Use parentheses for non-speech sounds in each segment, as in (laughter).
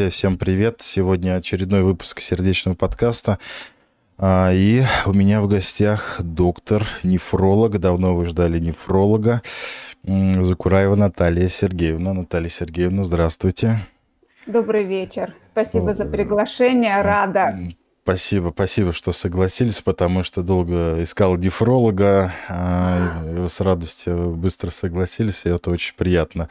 Друзья, всем привет. Сегодня очередной выпуск сердечного подкаста. А, и у меня в гостях доктор, нефролог. Давно вы ждали нефролога. Закураева Наталья Сергеевна. Наталья Сергеевна, здравствуйте. Добрый вечер. Спасибо за приглашение. Рада. Спасибо, спасибо, что согласились, потому что долго искал дефролога. А, с радостью быстро согласились, и это очень приятно.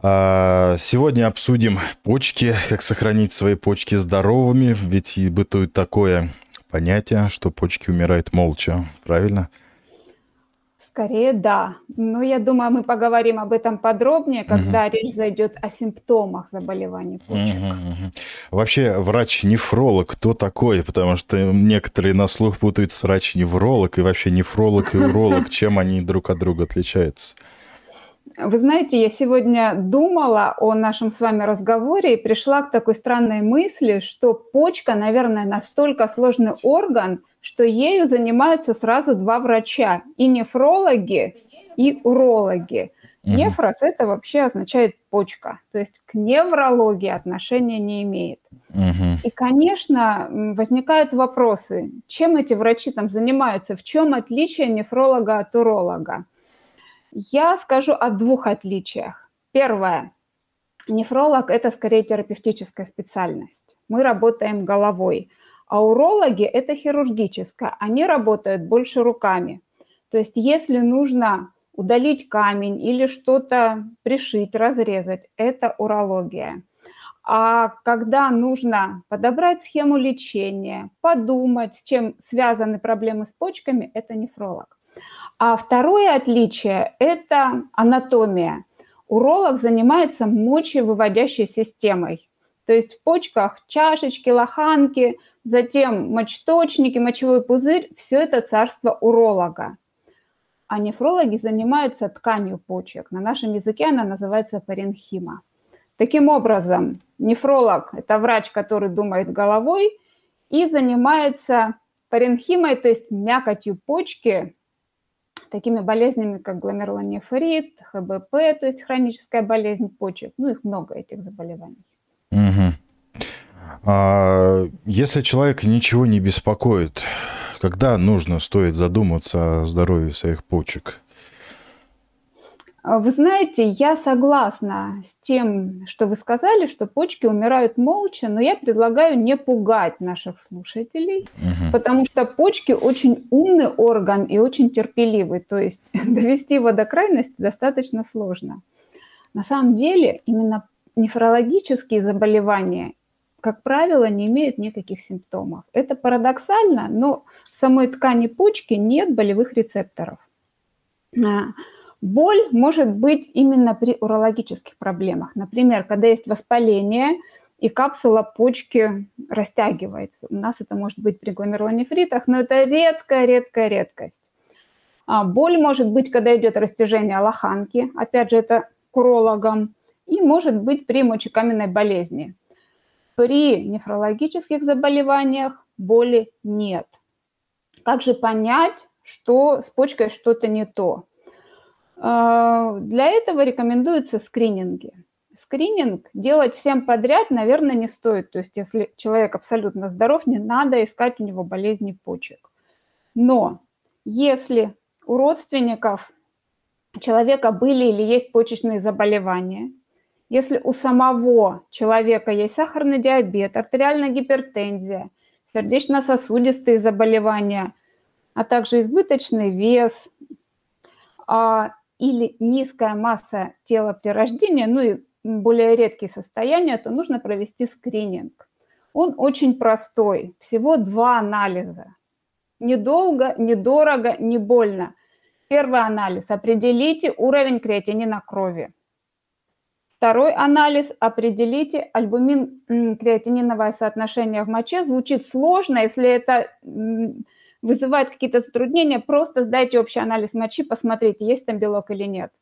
А, сегодня обсудим почки, как сохранить свои почки здоровыми, ведь и бытует такое понятие, что почки умирают молча, правильно? Скорее, да. Но я думаю, мы поговорим об этом подробнее, когда угу. речь зайдет о симптомах заболеваний почек. Угу, угу. Вообще, врач-нефролог кто такой? Потому что некоторые на слух путают с врач-невролог и вообще нефролог и уролог. (laughs) Чем они друг от друга отличаются? Вы знаете, я сегодня думала о нашем с вами разговоре и пришла к такой странной мысли, что почка, наверное, настолько сложный орган, что ею занимаются сразу два врача, и нефрологи, и урологи. Угу. Нефрос – это вообще означает почка, то есть к неврологии отношения не имеет. И, конечно, возникают вопросы, чем эти врачи там занимаются, в чем отличие нефролога от уролога. Я скажу о двух отличиях. Первое. Нефролог – это скорее терапевтическая специальность. Мы работаем головой. А урологи – это хирургическая. Они работают больше руками. То есть если нужно удалить камень или что-то пришить, разрезать, это урология. А когда нужно подобрать схему лечения, подумать, с чем связаны проблемы с почками, это нефролог. А второе отличие – это анатомия. Уролог занимается мочевыводящей системой. То есть в почках чашечки, лоханки, затем мочеточники, мочевой пузырь – все это царство уролога. А нефрологи занимаются тканью почек. На нашем языке она называется паренхима. Таким образом, нефролог – это врач, который думает головой и занимается паренхимой, то есть мякотью почки, такими болезнями, как гломерулонефрит, ХБП, то есть хроническая болезнь почек. Ну, их много, этих заболеваний. Угу. А если человек ничего не беспокоит, когда нужно, стоит задуматься о здоровье своих почек? А, вы знаете, я согласна с тем, что вы сказали, что почки умирают молча, но я предлагаю не пугать наших слушателей, угу. потому что почки очень умный орган и очень терпеливый, то есть (laughs) довести его до крайности достаточно сложно. На самом деле именно нефрологические заболевания, как правило, не имеют никаких симптомов. Это парадоксально, но в самой ткани почки нет болевых рецепторов. Боль может быть именно при урологических проблемах. Например, когда есть воспаление, и капсула почки растягивается. У нас это может быть при гломерулонефритах, но это редкая-редкая редкость. А боль может быть, когда идет растяжение лоханки, опять же, это к урологам, и может быть при мочекаменной болезни. При нефрологических заболеваниях боли нет. Как же понять, что с почкой что-то не то? А, для этого рекомендуются скрининги. Скрининг делать всем подряд, наверное, не стоит. То есть, если человек абсолютно здоров, не надо искать у него болезни почек. Но если у родственников человека были или есть почечные заболевания, если у самого человека есть сахарный диабет, артериальная гипертензия, сердечно-сосудистые заболевания, а также избыточный вес, а или низкая масса тела при рождении, ну и более редкие состояния, то нужно провести скрининг. Он очень простой, всего два анализа. Недолго, недорого, не больно. Первый анализ – определите уровень креатинина крови. Второй анализ – определите альбумин-креатининовое соотношение в моче. Звучит сложно, если это вызывает какие-то затруднения, просто сдайте общий анализ мочи, посмотрите, есть там белок или нет.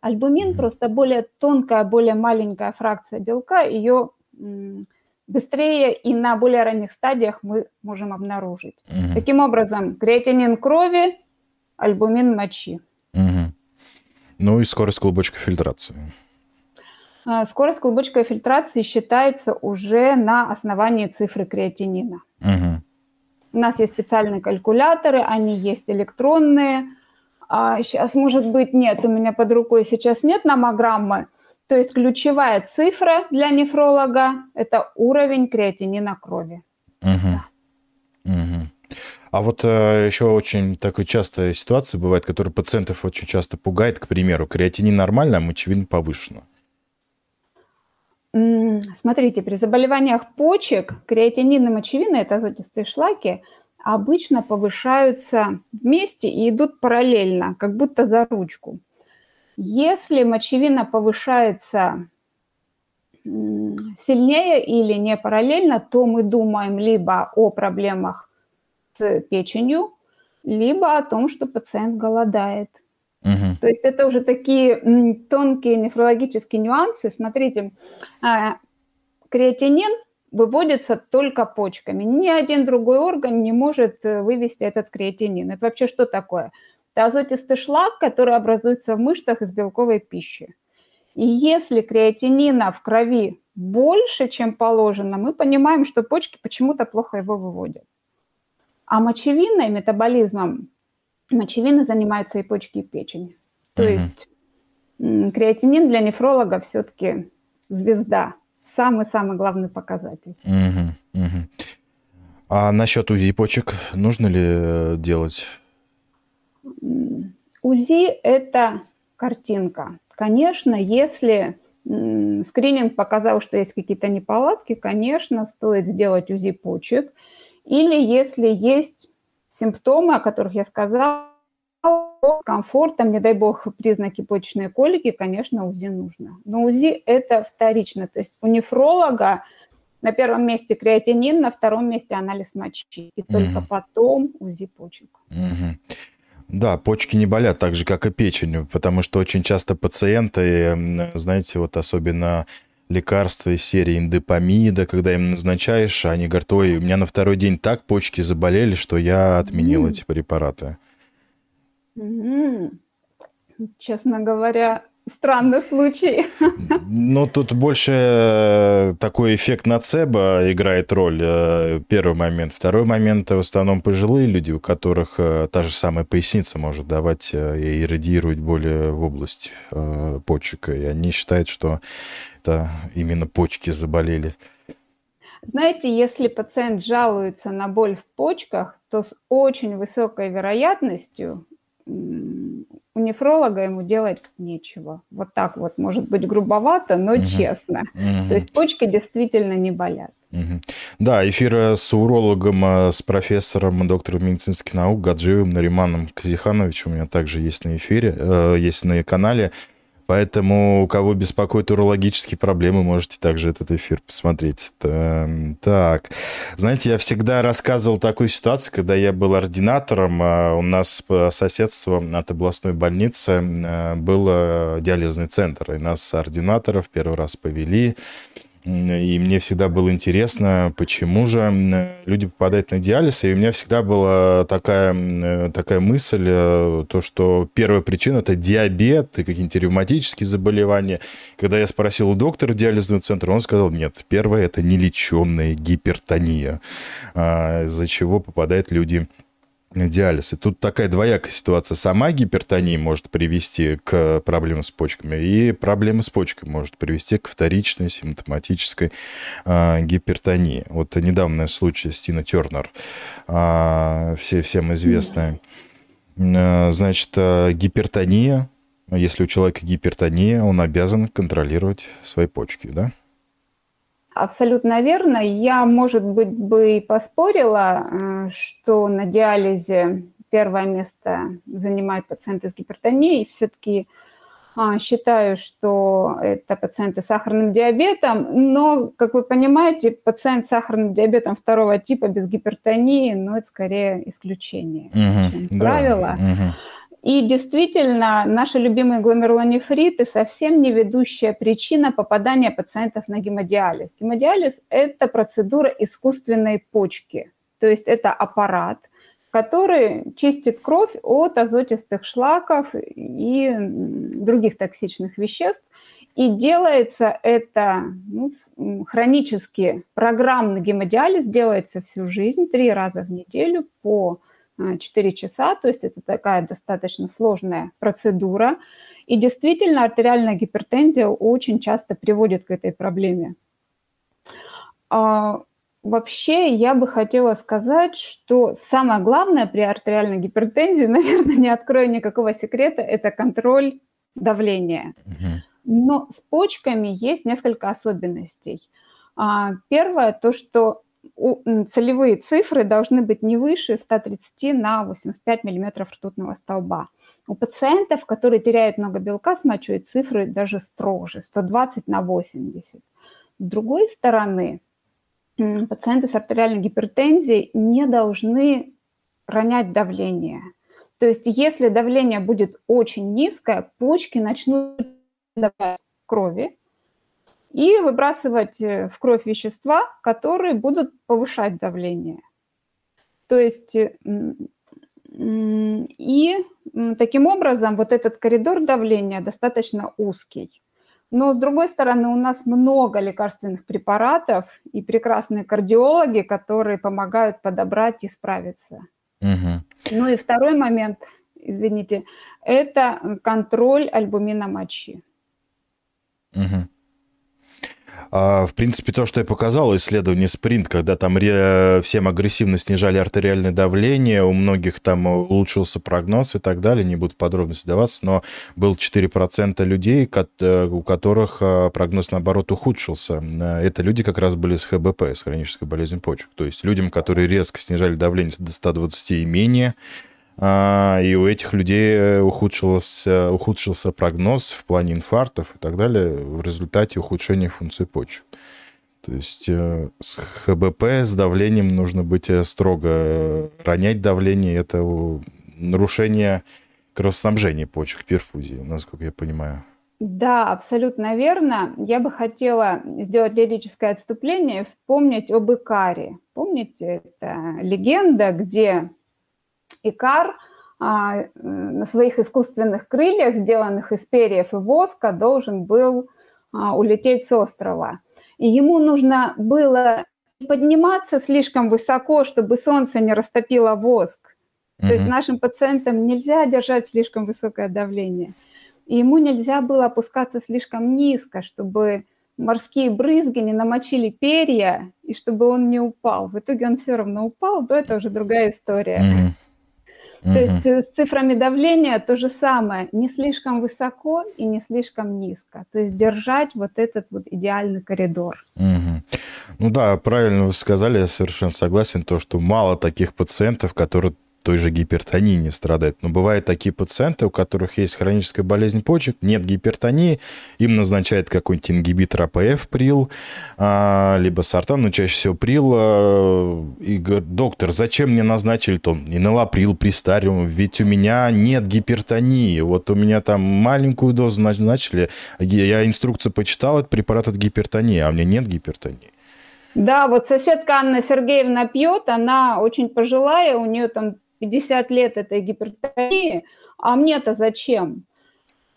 Альбумин просто более тонкая, более маленькая фракция белка, ее быстрее и на более ранних стадиях мы можем обнаружить. Mm-hmm. Таким образом, креатинин крови, альбумин мочи. Mm-hmm. Ну и скорость клубочка фильтрации. А, скорость клубочковой фильтрации считается уже на основании цифры креатинина. Угу. У нас есть специальные калькуляторы, они есть электронные. А сейчас, может быть, нет, у меня под рукой сейчас нет номограммы. То есть ключевая цифра для нефролога – это уровень креатинина крови. Угу. Угу. А вот э, еще очень такой частая ситуация бывает, которая пациентов очень часто пугает, к примеру, креатинин нормально, а мочевина повышена. Смотрите, при заболеваниях почек креатинин и мочевина, это азотистые шлаки, обычно повышаются вместе и идут параллельно, как будто за ручку. Если мочевина повышается сильнее или не параллельно, то мы думаем либо о проблемах с печенью, либо о том, что пациент голодает. Угу. То есть это уже такие тонкие нефрологические нюансы. Смотрите, а, креатинин выводится только почками. Ни один другой орган не может э, вывести этот креатинин. Это вообще что такое? Это азотистый шлак, который образуется в мышцах из белковой пищи. И если креатинина в крови больше, чем положено, мы понимаем, что почки почему-то плохо его выводят. А мочевиной, метаболизмом мочевины занимаются и почки, и печень. То угу. есть креатинин для нефролога все-таки звезда, самый-самый главный показатель. Угу, угу. А насчет УЗИ почек нужно ли э, делать? УЗИ – это картинка. Конечно, если скрининг показал, что есть какие-то неполадки, конечно, стоит сделать УЗИ почек. Или если есть симптомы, о которых я сказала, комфортом, не дай бог, признаки почечной колики, конечно, УЗИ нужно. Но УЗИ – это вторично. То есть у нефролога на первом месте креатинин, на втором месте анализ мочи. И только угу. потом УЗИ почек. Угу. Да, почки не болят так же, как и печень, потому что очень часто пациенты, знаете, вот особенно лекарства из серии индепамида, когда им назначаешь, они говорят, ой, у меня на второй день так почки заболели, что я отменил mm. эти препараты. Mm. Честно говоря, странный случай. Ну, тут больше э, такой эффект нацеба играет роль, э, первый момент. Второй момент, в основном пожилые люди, у которых э, та же самая поясница может давать и радиировать боли в область почек, и они считают, что это именно почки заболели. Знаете, если пациент жалуется на боль в почках, то с очень высокой вероятностью у нефролога ему делать нечего. Вот так вот, может быть, грубовато, но угу. честно. Угу. То есть почки действительно не болят. Угу. Да, эфир с урологом, э, с профессором, доктором медицинских наук Гаджиевым Нариманом Казихановичем у меня также есть на эфире, э, есть на канале. Поэтому, у кого беспокоят урологические проблемы, можете также этот эфир посмотреть. Так, знаете, я всегда рассказывал такую ситуацию, когда я был ординатором, а у нас по соседству от областной больницы э, был э, диализный центр, и нас ординаторов первый раз повели и мне всегда было интересно, почему же люди попадают на диализ. И у меня всегда была такая, такая мысль, э, то, что первая причина – это диабет и какие-нибудь ревматические заболевания. Когда я спросил у доктора диализного центра, он сказал, нет, первое – это нелеченная гипертония, а, из-за чего попадают люди диализ. И тут такая двоякая ситуация. Сама гипертония может привести к проблемам с почками, и проблемы с почками может привести к вторичной симптоматической э, гипертонии. Вот недавний случай с Тина Тернер, э, все, всем известная. Э, значит, э, гипертония, если у человека гипертония, он обязан контролировать свои почки, да? Абсолютно верно. Я, может быть, бы и поспорила, э, что на диализе первое место занимают пациенты с гипертонией. Все-таки а, считаю, что это пациенты с сахарным диабетом, но, как вы понимаете, пациент с сахарным диабетом второго типа без гипертонии, ну, это скорее исключение, угу, чем да, правило. Угу. И действительно, наши любимые гломерулонефриты совсем не ведущая причина попадания пациентов на гемодиализ. Гемодиализ – это процедура искусственной почки, то есть это аппарат, который чистит кровь от азотистых шлаков и других токсичных веществ. И делается это ну, хронически. Программный гемодиализ делается всю жизнь, три раза в неделю по 4 а, часа, то есть это такая достаточно сложная процедура. И действительно артериальная гипертензия очень часто приводит к этой проблеме. А, вообще я бы хотела сказать, что самое главное при артериальной гипертензии, (laughs) наверное, не открою никакого секрета, это контроль давления. Но с почками есть несколько особенностей. А, первое, то, что целевые цифры должны быть не выше 130 на 85 мм ртутного столба. У пациентов, которые теряют много белка с мочой, цифры даже строже, 120 на 80. С другой стороны, пациенты с артериальной гипертензией не должны ронять давление. То есть если давление будет очень низкое, почки начнут давать крови, и выбрасывать э, в кровь вещества, которые будут повышать давление. То есть и таким образом вот этот коридор давления достаточно узкий. Но с другой стороны, у нас много лекарственных препаратов и прекрасные кардиологи, которые помогают подобрать и справиться. Угу. Ну и второй момент, извините, это контроль альбумина мочи. Угу. А, в принципе, то, что я показал, исследование спринт, когда там всем агрессивно снижали артериальное давление, у многих там улучшился прогноз и так далее, не буду подробности даваться, но был 4% людей, э, у которых а, прогноз, наоборот, ухудшился. Э, это люди как раз были с ХБП, с хронической болезнью почек. То есть людям, которые резко снижали давление до 120 и менее, и у этих людей э, ухудшился, ухудшился прогноз в плане инфарктов и так далее в результате ухудшения функции почек. То есть э, с ХБП, с давлением нужно быть э, строго. Ронять давление – это нарушение кровоснабжения почек, перфузии, насколько я понимаю. Да, абсолютно верно. Я бы хотела сделать лирическое отступление и вспомнить об Икаре. Помните, это легенда, где Икар а, на своих искусственных крыльях, сделанных из перьев и воска, должен был а, улететь с острова. И ему нужно было подниматься слишком высоко, чтобы солнце не растопило воск. Mm-hmm. То есть нашим пациентам нельзя держать слишком высокое давление. И ему нельзя было опускаться слишком низко, чтобы морские брызги не намочили перья, и чтобы он не упал. В итоге он все равно упал, но это уже другая история. Mm-hmm. То есть э, с цифрами давления то же самое, не слишком высоко и не слишком низко. То есть держать вот этот вот идеальный коридор. Угу. Ну да, правильно вы сказали, я совершенно согласен, то, что мало таких пациентов, которые той же гипертонии не страдают. Но бывают такие пациенты, у которых есть хроническая болезнь почек, нет гипертонии, им назначают какой-нибудь ингибитор АПФ, прил, а, либо сортан, но чаще всего прил. А, и говорит, доктор, зачем мне назначили то инолаприл, пристариум, ведь у меня нет гипертонии. Вот у меня там маленькую дозу назначили, я инструкцию почитал, это препарат от гипертонии, а у меня нет гипертонии. Да, вот соседка Анна Сергеевна пьет, она очень пожилая, у нее там 50 лет этой гипертонии, а мне-то зачем?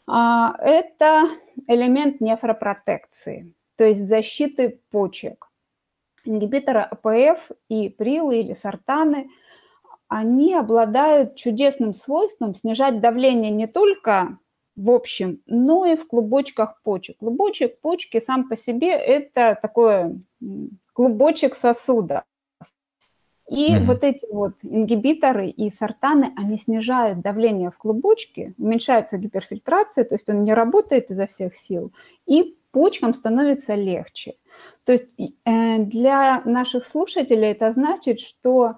А, это элемент нефропротекции, то есть защиты почек. Ингибиторы АПФ и прилы или сортаны, они обладают чудесным свойством снижать давление не только в общем, но и в клубочках почек. Клубочек почки сам по себе – это такой клубочек сосуда. И угу. вот эти вот ингибиторы и сортаны, они снижают давление в клубочке, уменьшается гиперфильтрация, то есть он не работает изо всех сил, и почкам становится легче. То есть э, для наших слушателей это значит, что,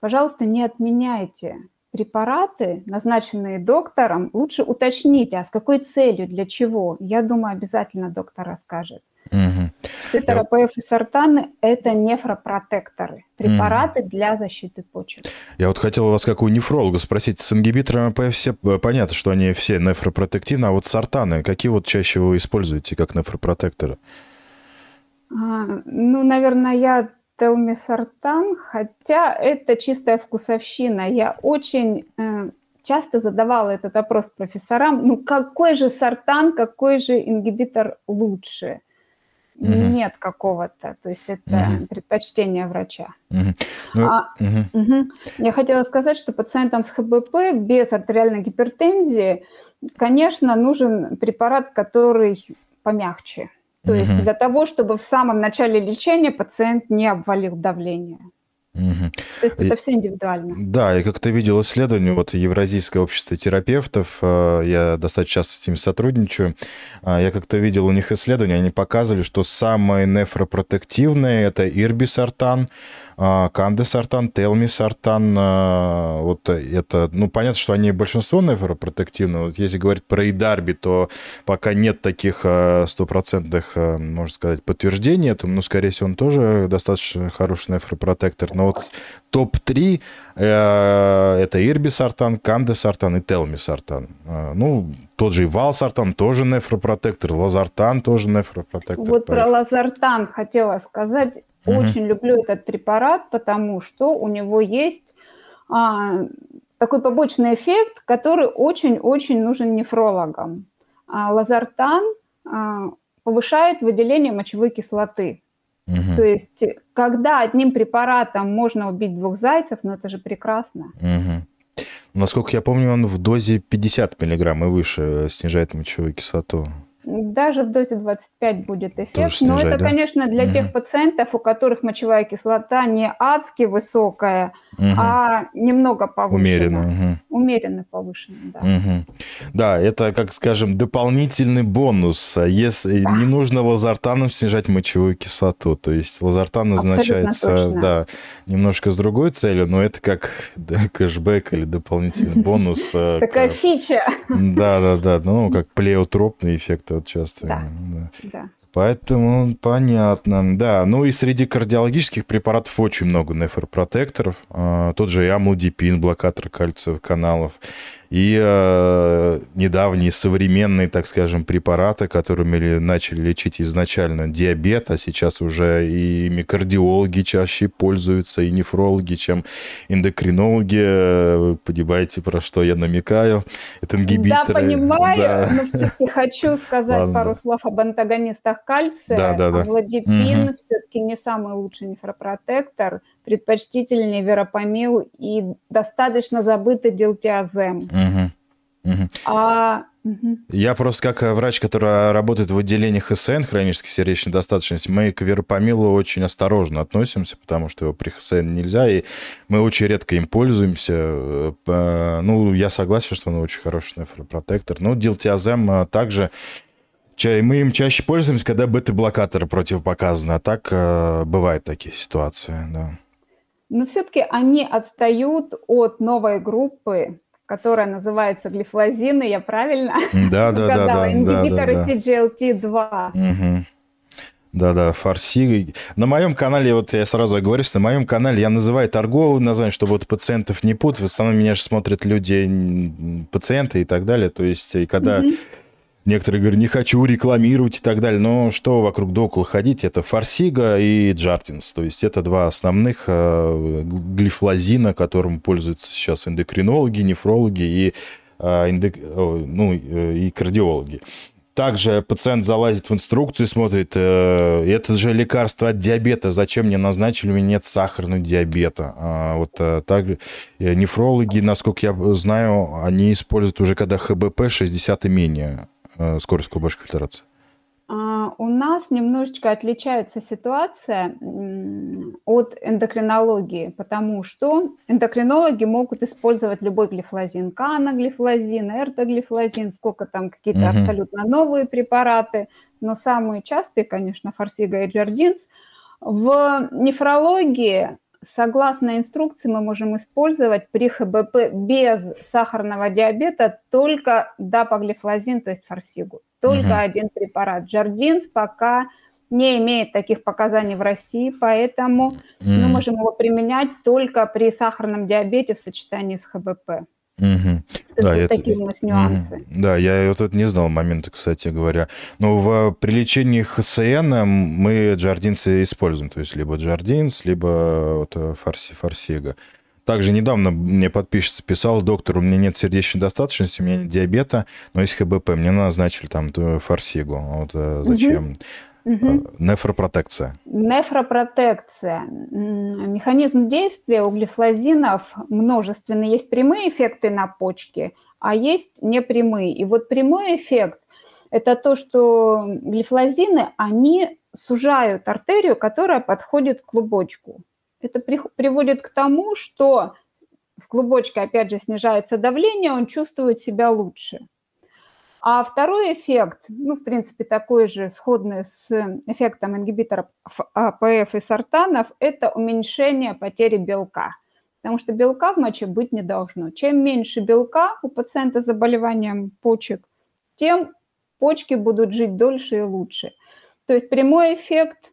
пожалуйста, не отменяйте препараты, назначенные доктором, лучше уточните, а с какой целью, для чего. Я думаю, обязательно доктор расскажет. Угу. Тетрапоэф и сортаны – это нефропротекторы, препараты угу. для защиты почек. Я вот хотел у вас, как у нефролога, спросить, с ингибиторами АПФ все э, понятно, что они все нефропротективны, а вот сортаны, какие вот чаще вы используете как нефропротекторы? А, ну, наверное, я телмисартан, хотя это чистая вкусовщина. Я очень э, часто задавала этот вопрос профессорам, ну какой же сортан, какой же ингибитор лучше? Угу. Нет какого-то, то есть это угу. предпочтение врача. Угу. Ну, а, угу. Угу. Я хотела сказать, что пациентам с ХБП без артериальной гипертензии, конечно, нужен препарат, который помягче. То угу. есть для того, чтобы в самом начале лечения пациент не обвалил давление. Угу. То есть это все индивидуально. Да, я как-то видел исследование вот Евразийское общество терапевтов, э, я достаточно часто с ними сотрудничаю, а, я как-то видел у них исследования, они показывали, что самые нефропротективные это ирбисартан, а, Кандесартан, Телмисартан, а, вот это, ну, понятно, что они большинство нефропротективны. Вот если говорить про Идарби, то пока нет таких а, стопроцентных, можно сказать, подтверждений этому, но, скорее всего, он тоже достаточно хороший нефропротектор. Но вот топ-3 э, это Ирбисартан, Кандесартан и Телмисартан. Ну, тот же и Валсартан тоже нефропротектор, Лазартан тоже нефропротектор. Вот про Лазартан хотела сказать. Угу. Очень люблю этот препарат, потому что у него есть а, такой побочный эффект, который очень-очень нужен нефрологам. А, лазартан а, повышает выделение мочевой кислоты. Угу. То есть, когда одним препаратом можно убить двух зайцев, ну это же прекрасно. Угу. Насколько я помню, он в дозе 50 миллиграмм и выше снижает мочевую кислоту. Даже в дозе 25 будет эффект, снижать, но это, да? конечно, для угу. тех пациентов, у которых мочевая кислота не адски высокая, угу. а немного повышена. Умеренно. Угу. Умеренно повышена, да. Угу. Да, это, как скажем, дополнительный бонус. А если да. не нужно лазартаном снижать мочевую кислоту, то есть лазартан назначается, да, немножко с другой целью, но это как да, кэшбэк или дополнительный бонус. Э, Такая фича. Да, да, да, ну, как плеотропный эффект вот часто. Да. да. да. Поэтому понятно. Да, ну и среди кардиологических препаратов очень много нефропротекторов. А, тот же и амлодипин, блокатор кальциевых каналов и э, недавние современные, так скажем, препараты, которыми начали лечить изначально диабет, а сейчас уже и микардиологи чаще пользуются, и нефрологи, чем эндокринологи. Вы понимаете, про что я намекаю? Это ингибиторы. Да, понимаю, да. но все-таки хочу сказать Ладно. пару слов об антагонистах кальция. Да, да, да. Амлодипин угу. все-таки не самый лучший нефропротектор предпочтительнее веропамил и достаточно забытый дилтиазем. Угу. Угу. А я просто как врач, который работает в отделениях ХСН, хронической сердечной недостаточности, мы к веропамилу очень осторожно относимся, потому что его при ХСН нельзя, и мы очень редко им пользуемся. Ну, я согласен, что он очень хороший нефропротектор. Но дилтиазем а, также мы им чаще пользуемся, когда бета-блокаторы противопоказаны, а так э, бывают такие ситуации, да но все-таки они отстают от новой группы, которая называется глифлозины, я правильно да, да, да, да, ингибиторы да, да, CGLT2. Угу. Да-да, фарси. На моем канале, вот я сразу говорю, что на моем канале я называю торговые названия, чтобы вот пациентов не путать. В основном меня же смотрят люди, пациенты и так далее. То есть, и когда mm Некоторые говорят, не хочу рекламировать и так далее. Но что вокруг да около ходить, это Фарсига и Джартинс. То есть это два основных э, глифлозина, которым пользуются сейчас эндокринологи, нефрологи и, э, эндок... ну, э, и кардиологи. Также пациент залазит в инструкцию и смотрит, э, это же лекарство от диабета, зачем мне назначили, у меня нет сахарного диабета. А вот э, так, э, нефрологи, насколько я знаю, они используют уже когда ХБП 60 и менее. Э, скорость клубочковой фильтрации? А, у нас немножечко отличается ситуация от эндокринологии, потому что эндокринологи могут использовать любой глифлозин, каноглифлозин, эртоглифлозин, сколько там какие-то угу. абсолютно новые препараты, но самые частые, конечно, форсига и джардинс. В нефрологии согласно инструкции мы можем использовать при ХБП без сахарного диабета только дапоглифлозин, то есть форсигу. Только угу. один препарат. Джардинс пока не имеет таких показаний в России, поэтому mm. мы можем его применять только при сахарном диабете в сочетании с ХБП. Угу. Да, это, такие у нас нюансы. Угу. Да, я вот это не знал момента, кстати говоря. Но в, при лечении ХСН мы джардинцы используем, то есть либо джардинс, либо вот фарси, фарсига. Также недавно мне подписчица писала, доктор, у меня нет сердечной достаточности, у меня нет диабета, но есть ХБП, мне назначили там форсигу. Вот э, зачем? Угу. Нефропротекция. Нефропротекция. Механизм действия углефлазинов множественный. Есть прямые эффекты на почки, а есть непрямые. И вот прямой эффект – это то, что глифлозины, они сужают артерию, которая подходит к клубочку. Это приводит к тому, что в клубочке, опять же, снижается давление, он чувствует себя лучше. А второй эффект, ну, в принципе, такой же, сходный с эффектом ингибиторов АПФ и сортанов, это уменьшение потери белка. Потому что белка в моче быть не должно. Чем меньше белка у пациента с заболеванием почек, тем почки будут жить дольше и лучше. То есть прямой эффект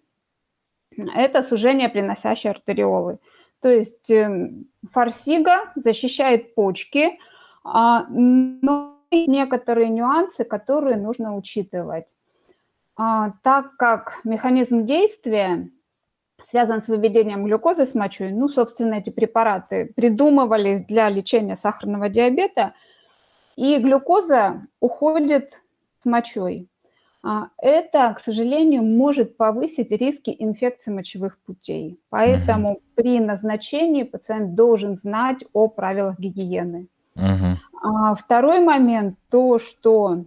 – это сужение приносящей артериолы. То есть эм, форсига защищает почки, а, но некоторые нюансы, которые нужно учитывать. А, так как механизм действия связан с выведением глюкозы с мочой, ну, собственно, эти препараты придумывались для лечения сахарного диабета, и глюкоза уходит с мочой. А, это, к сожалению, может повысить риски инфекции мочевых путей. Поэтому при назначении пациент должен знать о правилах гигиены. А второй момент, то, что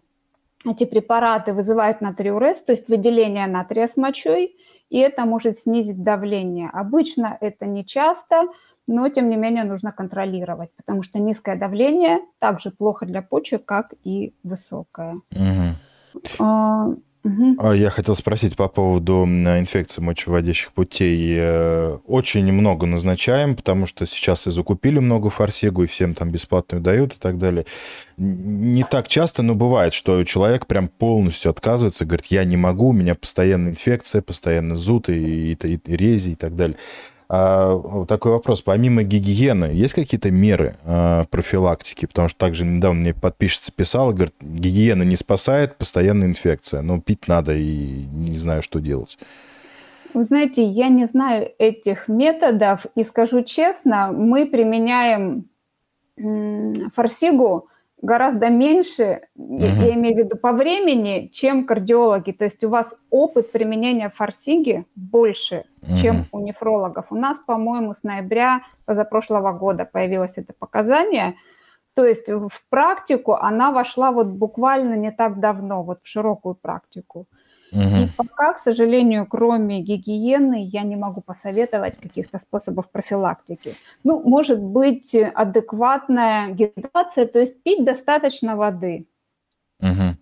эти препараты вызывают натриурез, то есть выделение натрия с мочой, и это может снизить давление. Обычно это не часто, но тем не менее нужно контролировать, потому что низкое давление также плохо для почек, как и высокое. Угу. Угу. Я хотел спросить по поводу инфекции мочеводящих путей. Э, очень много назначаем, потому что сейчас и закупили много форсегу, и всем там бесплатную дают и так далее. Не так часто, но бывает, что человек прям полностью отказывается, говорит, я не могу, у меня постоянная инфекция, постоянно зуд и, и, и, и рези и так далее. А, такой вопрос. Помимо гигиены, есть какие-то меры а, профилактики? Потому что также недавно мне подписчица писала, говорит, гигиена не спасает, постоянная инфекция. Но пить надо и не знаю, что делать. Вы знаете, я не знаю этих методов, и скажу честно, мы применяем форсигу гораздо меньше, угу. я имею в виду по времени, чем кардиологи. То есть у вас опыт применения форсиги больше, угу. чем у нефрологов. У нас, по-моему, с ноября позапрошлого года появилось это показание. То есть в практику она вошла вот буквально не так давно, вот в широкую практику. Угу. И пока, к сожалению, кроме гигиены, я не могу посоветовать каких-то способов профилактики. Ну, может быть, адекватная гидрация, то есть пить достаточно воды. Угу.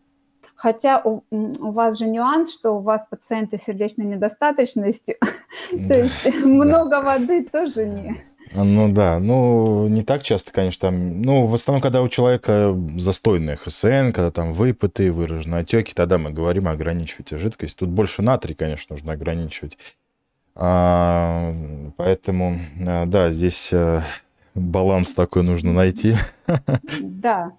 Хотя у, у вас же нюанс, что у вас пациенты с сердечной недостаточностью, (laughs) то есть много воды тоже не. Ну да, ну не так часто, конечно, там, ну в основном, когда у человека застойная ХСН, когда там выпыты, выраженные отеки, тогда мы говорим ограничивайте жидкость. Тут больше натрий, конечно, нужно ограничивать. А, поэтому, а, да, здесь а, баланс такой нужно найти. Да.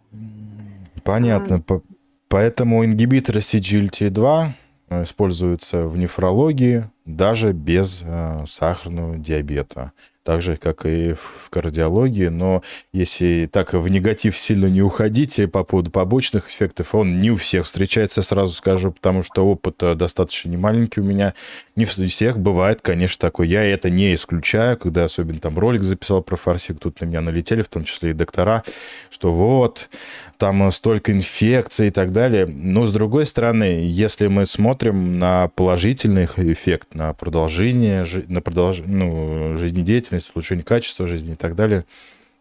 Понятно. А... Поэтому ингибиторы CGLT2 э, используются в нефрологии даже без э, сахарного диабета так же, как и в кардиологии, но если так в негатив сильно не уходите по поводу побочных эффектов, он не у всех встречается, сразу скажу, потому что опыт достаточно немаленький у меня, не у всех бывает, конечно, такой. Я это не исключаю, когда особенно там ролик записал про фарсик, тут на меня налетели, в том числе и доктора, что вот, там столько инфекций и так далее. Но, с другой стороны, если мы смотрим на положительный эффект, на продолжение, на продолж... ну, жизнедеятельности, деятельность, улучшение качества жизни и так далее,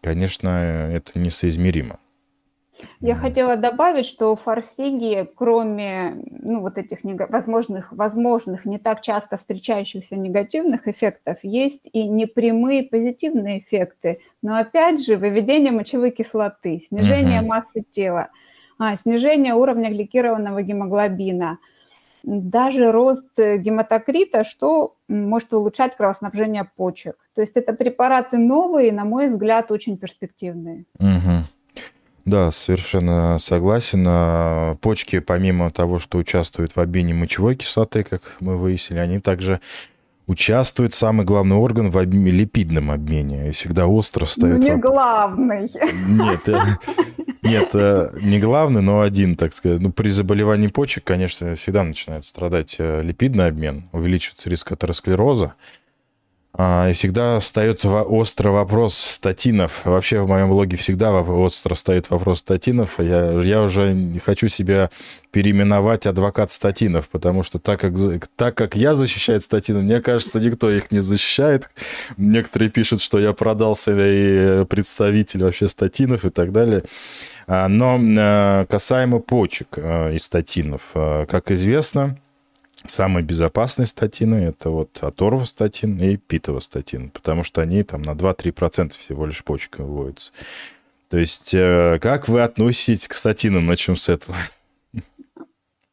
конечно, это несоизмеримо. Я хотела добавить, что у форсиги, кроме ну, вот этих возможных, возможных, не так часто встречающихся негативных эффектов, есть и непрямые позитивные эффекты. Но опять же, выведение мочевой кислоты, снижение uh-huh. массы тела, а, снижение уровня гликированного гемоглобина – даже рост э, гематокрита, что может улучшать кровоснабжение почек. То есть это препараты новые, на мой взгляд, очень перспективные. Угу. Да, совершенно согласен. А, почки, помимо того, что участвуют в обмене мочевой кислоты, как мы выяснили, они также участвует самый главный орган в обме, липидном обмене. И всегда остро встает... Не вопрос. главный. Нет, э, нет, э, не главный, но один, так сказать. Ну, при заболевании почек, конечно, всегда начинает страдать э, липидный обмен, увеличивается риск атеросклероза. А, и всегда встает острый вопрос статинов. Вообще в моем блоге всегда остро стоит вопрос статинов. Я, я уже не хочу себя переименовать адвокат статинов, потому что так как, так как я защищаю статины, мне кажется, никто их не защищает. Некоторые пишут, что я продался и представитель вообще статинов и так далее. А, но а, касаемо почек и статинов, как известно, Самые безопасные статины – это вот аторвостатин и питовостатин, потому что они там на 2-3% всего лишь почка выводятся. То есть э, как вы относитесь к статинам? Начнем с этого.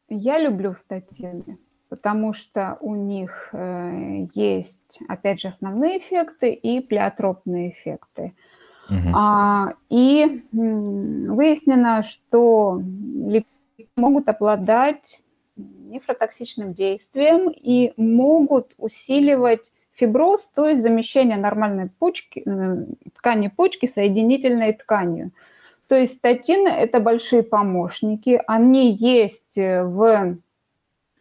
Я люблю статины, потому что у них э, есть, опять же, основные эффекты и плеотропные эффекты. Угу. А, и выяснено, что могут обладать нефротоксичным действием и могут усиливать фиброз, то есть замещение нормальной почки, э, ткани почки соединительной тканью. То есть статины – это большие помощники, они есть в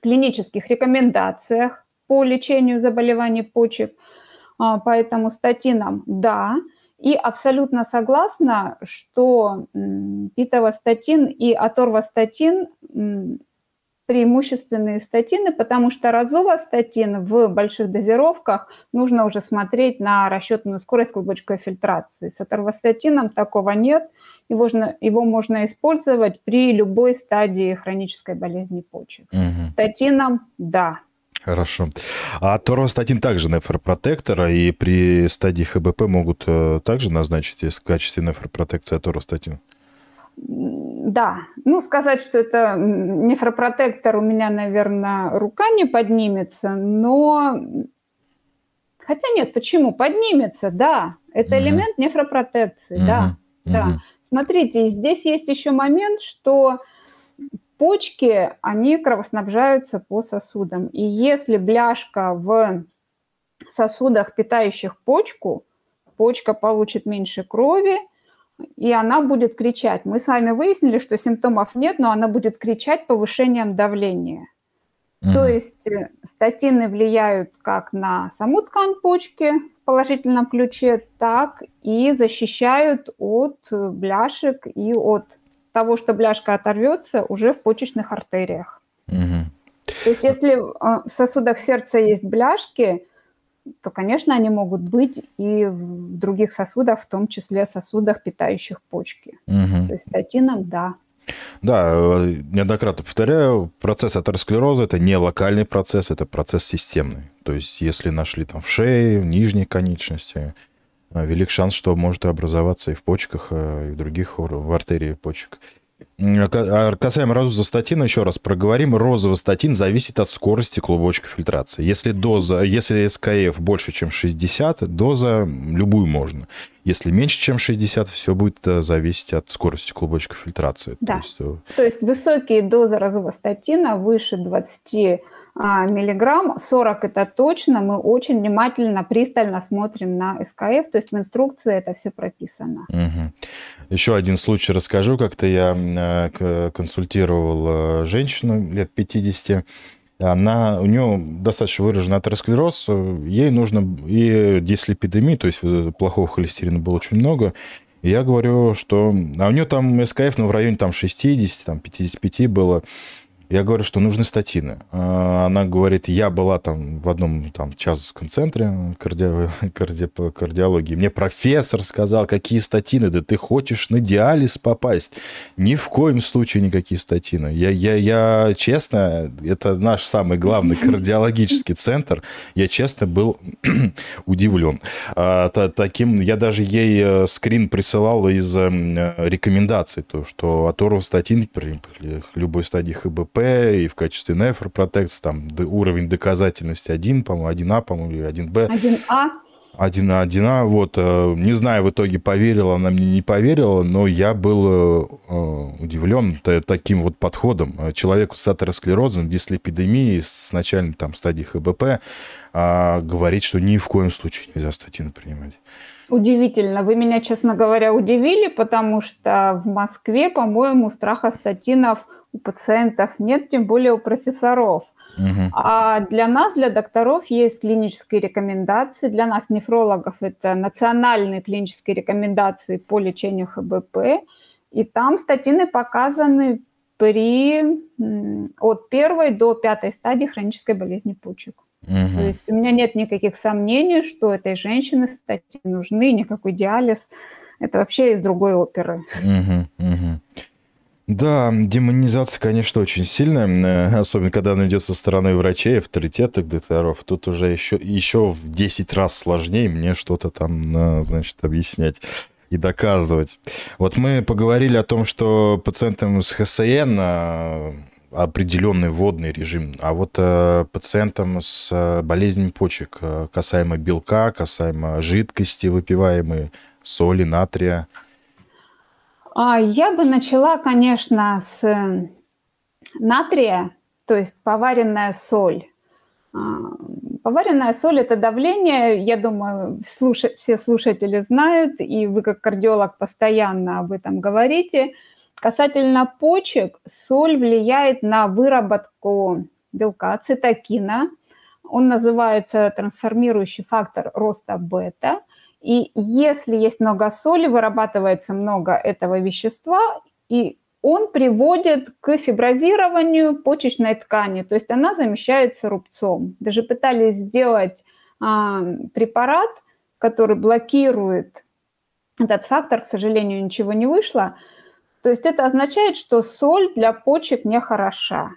клинических рекомендациях по лечению заболеваний почек, а, поэтому статинам – да, и абсолютно согласна, что питовостатин и аторвостатин преимущественные статины, потому что розовостатин в больших дозировках нужно уже смотреть на расчетную скорость клубочковой фильтрации. С аторвостатином такого нет, его можно, его можно использовать при любой стадии хронической болезни почек. Угу. Статином – да. Хорошо. А торвостатин также нефропротектор, и при стадии ХБП могут э, также назначить в качестве нефропротекции аторвостатин? Да, ну сказать, что это нефропротектор, у меня, наверное, рука не поднимется, но... Хотя нет, почему? Поднимется, да. Это mm-hmm. элемент нефропротекции, mm-hmm. да. Mm-hmm. да. Смотрите, здесь есть еще момент, что почки, они кровоснабжаются по сосудам. И если бляшка в сосудах, питающих почку, почка получит меньше крови, и она будет кричать. Мы с вами выяснили, что симптомов нет, но она будет кричать повышением давления. Mm-hmm. То есть э, статины влияют как на саму ткань почки в положительном ключе, так и защищают от э, бляшек и от того, что бляшка оторвется уже в почечных артериях. Mm-hmm. То есть если э, в сосудах сердца есть бляшки, то, конечно, они могут быть и в других сосудах, в том числе сосудах, питающих почки. Угу. То есть статином – да. Да, э, неоднократно повторяю, процесс атеросклероза – это не локальный процесс, это процесс системный. То есть если нашли там в шее, в нижней конечности, э, велик шанс, что может образоваться и в почках, э, и в других, в артерии почек. А касаемо розовостатина, еще раз проговорим. Розовостатин зависит от скорости клубочка фильтрации. Если доза, если СКФ больше, чем 60, доза любую можно. Если меньше, чем 60, все будет э, зависеть от скорости клубочка фильтрации. Да. То есть, э, То есть высокие дозы розовостатина выше 20 а, миллиграмм, 40 это точно, мы очень внимательно, пристально смотрим на СКФ, то есть в инструкции это все прописано. Угу. Еще один случай расскажу. Как-то я э, консультировал э, женщину лет 50, она, у нее достаточно выраженный атеросклероз, ей нужно и дислепидемия, то есть э, плохого холестерина было очень много, я говорю, что... А у нее там СКФ ну, в районе там, 60, там, 55 было. Я говорю, что нужны статины. А, она говорит, я была там в одном там часовском центре карди... (laughs) Карди... кардиологии. Мне профессор сказал, какие статины, да ты хочешь на диализ попасть. Ни в коем случае никакие статины. Я, я, я честно, это наш самый главный (laughs) кардиологический центр, я честно был (clears throat) удивлен. А, таким, я даже ей э, скрин присылал из э, рекомендаций, то, что аторвостатин при любой стадии ХБП и в качестве нефропротекции, там уровень доказательности 1, по-моему, 1А, по-моему, или 1Б. 1А. один на один. А вот, э, не знаю, в итоге поверила она мне, не поверила, но я был э, удивлен таким вот подходом. Человеку с атеросклерозом, дислепидемией, с начальной там стадии ХБП, а, говорит, что ни в коем случае нельзя статины принимать. Удивительно. Вы меня, честно говоря, удивили, потому что в Москве, по-моему, страха статинов у пациентов нет, тем более у профессоров. Угу. А для нас, для докторов, есть клинические рекомендации. Для нас, нефрологов, это национальные клинические рекомендации по лечению ХБП. И там статины показаны при, от первой до пятой стадии хронической болезни почек. Угу. То есть у меня нет никаких сомнений, что этой женщине статины нужны, никакой диализ. Это вообще из другой оперы. Угу, угу. Да, демонизация, конечно, очень сильная, э, особенно когда она идет со стороны врачей, авторитетных докторов. Тут уже еще, еще в 10 раз сложнее мне что-то там, э, значит, объяснять и доказывать. Вот мы поговорили о том, что пациентам с ХСН э, определенный водный режим, а вот пациентам с болезнью почек, касаемо белка, касаемо жидкости выпиваемой, соли, натрия – я бы начала, конечно, с э, натрия, то есть поваренная соль. А, поваренная соль – это давление, я думаю, все слушатели знают, и вы как кардиолог постоянно об этом говорите. Касательно почек, соль влияет на выработку белка цитокина. Он называется трансформирующий фактор роста бета – и если есть много соли, вырабатывается много этого вещества, и он приводит к фиброзированию почечной ткани, то есть она замещается рубцом. Даже пытались сделать а, препарат, который блокирует этот фактор, к сожалению, ничего не вышло. То есть это означает, что соль для почек не хороша,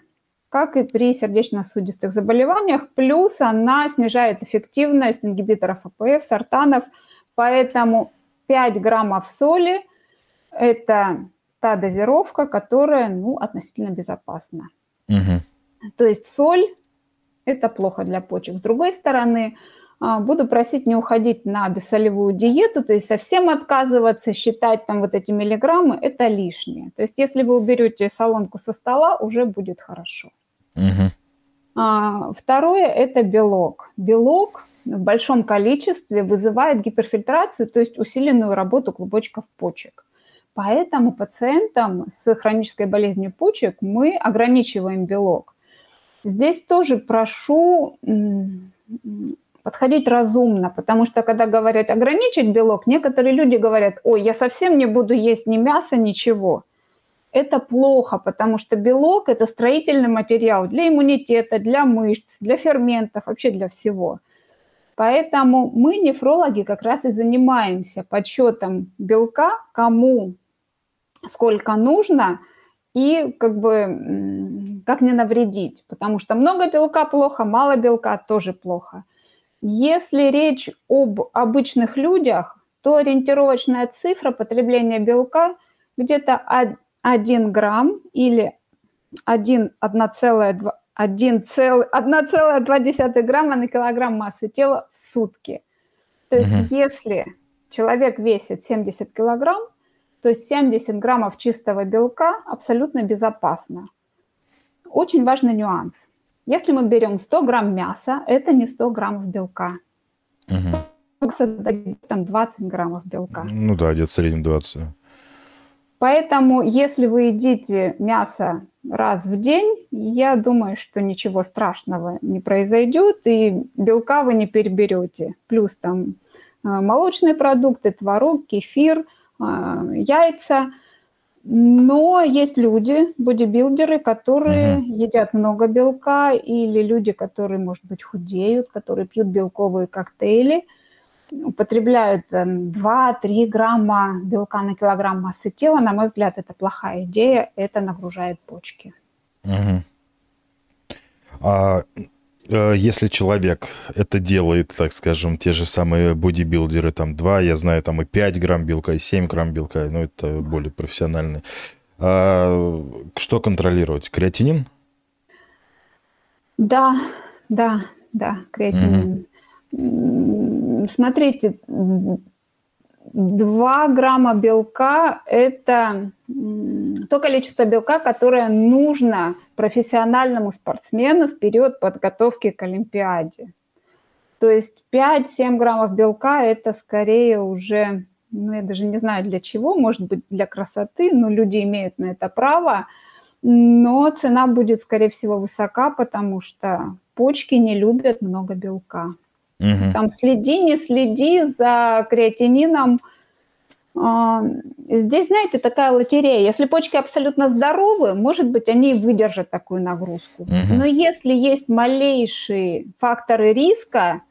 как и при сердечно-сосудистых заболеваниях. Плюс она снижает эффективность ингибиторов АПФ, сортанов – Поэтому 5 граммов соли – это та дозировка, которая ну, относительно безопасна. Угу. То есть соль – это плохо для почек. С другой стороны, а, буду просить не уходить на бессолевую диету, то есть совсем отказываться, считать там вот эти миллиграммы – это лишнее. То есть если вы уберете солонку со стола, уже будет хорошо. Угу. Второе – это белок. Белок в большом количестве вызывает гиперфильтрацию, то есть усиленную работу клубочков почек. Поэтому пациентам с хронической болезнью почек мы ограничиваем белок. Здесь тоже прошу подходить разумно, потому что когда говорят ограничить белок, некоторые люди говорят, ой, я совсем не буду есть ни мяса, ничего. Это плохо, потому что белок – это строительный материал для иммунитета, для мышц, для ферментов, вообще для всего – Поэтому мы, нефрологи, как раз и занимаемся подсчетом белка, кому сколько нужно, и как бы как не навредить, потому что много белка плохо, мало белка тоже плохо. Если речь об обычных людях, то ориентировочная цифра потребления белка где-то 1 грамм или 1,2 1,2 грамма на килограмм массы тела в сутки. То есть угу. если человек весит 70 килограмм, то 70 граммов чистого белка абсолютно безопасно. Очень важный нюанс. Если мы берем 100 грамм мяса, это не 100 граммов белка. Угу. Там 20 граммов белка. Ну да, где-то в среднем 20. Поэтому, если вы едите мясо раз в день, я думаю, что ничего страшного не произойдет, и белка вы не переберете. Плюс там а, молочные продукты, творог, кефир, а, яйца. Но есть люди, бодибилдеры, которые uh-huh. едят много белка, или люди, которые, может быть, худеют, которые пьют белковые коктейли – употребляют 2-3 грамма белка на килограмм массы тела, на мой взгляд, это плохая идея, это нагружает почки. Угу. А э, если человек это делает, так скажем, те же самые бодибилдеры, там 2, я знаю, там и 5 грамм белка, и 7 грамм белка, но это более профессиональные. А что контролировать? Креатинин? Да, да, да, креатинин. Угу смотрите, 2 грамма белка – это то количество белка, которое нужно профессиональному спортсмену в период подготовки к Олимпиаде. То есть 5-7 граммов белка – это скорее уже, ну, я даже не знаю для чего, может быть, для красоты, но люди имеют на это право. Но цена будет, скорее всего, высока, потому что почки не любят много белка. Угу. Там следи, не следи за креатинином. А, здесь, знаете, такая лотерея. Если почки абсолютно здоровы, может быть, они выдержат такую нагрузку. Угу. Но если есть малейшие факторы риска,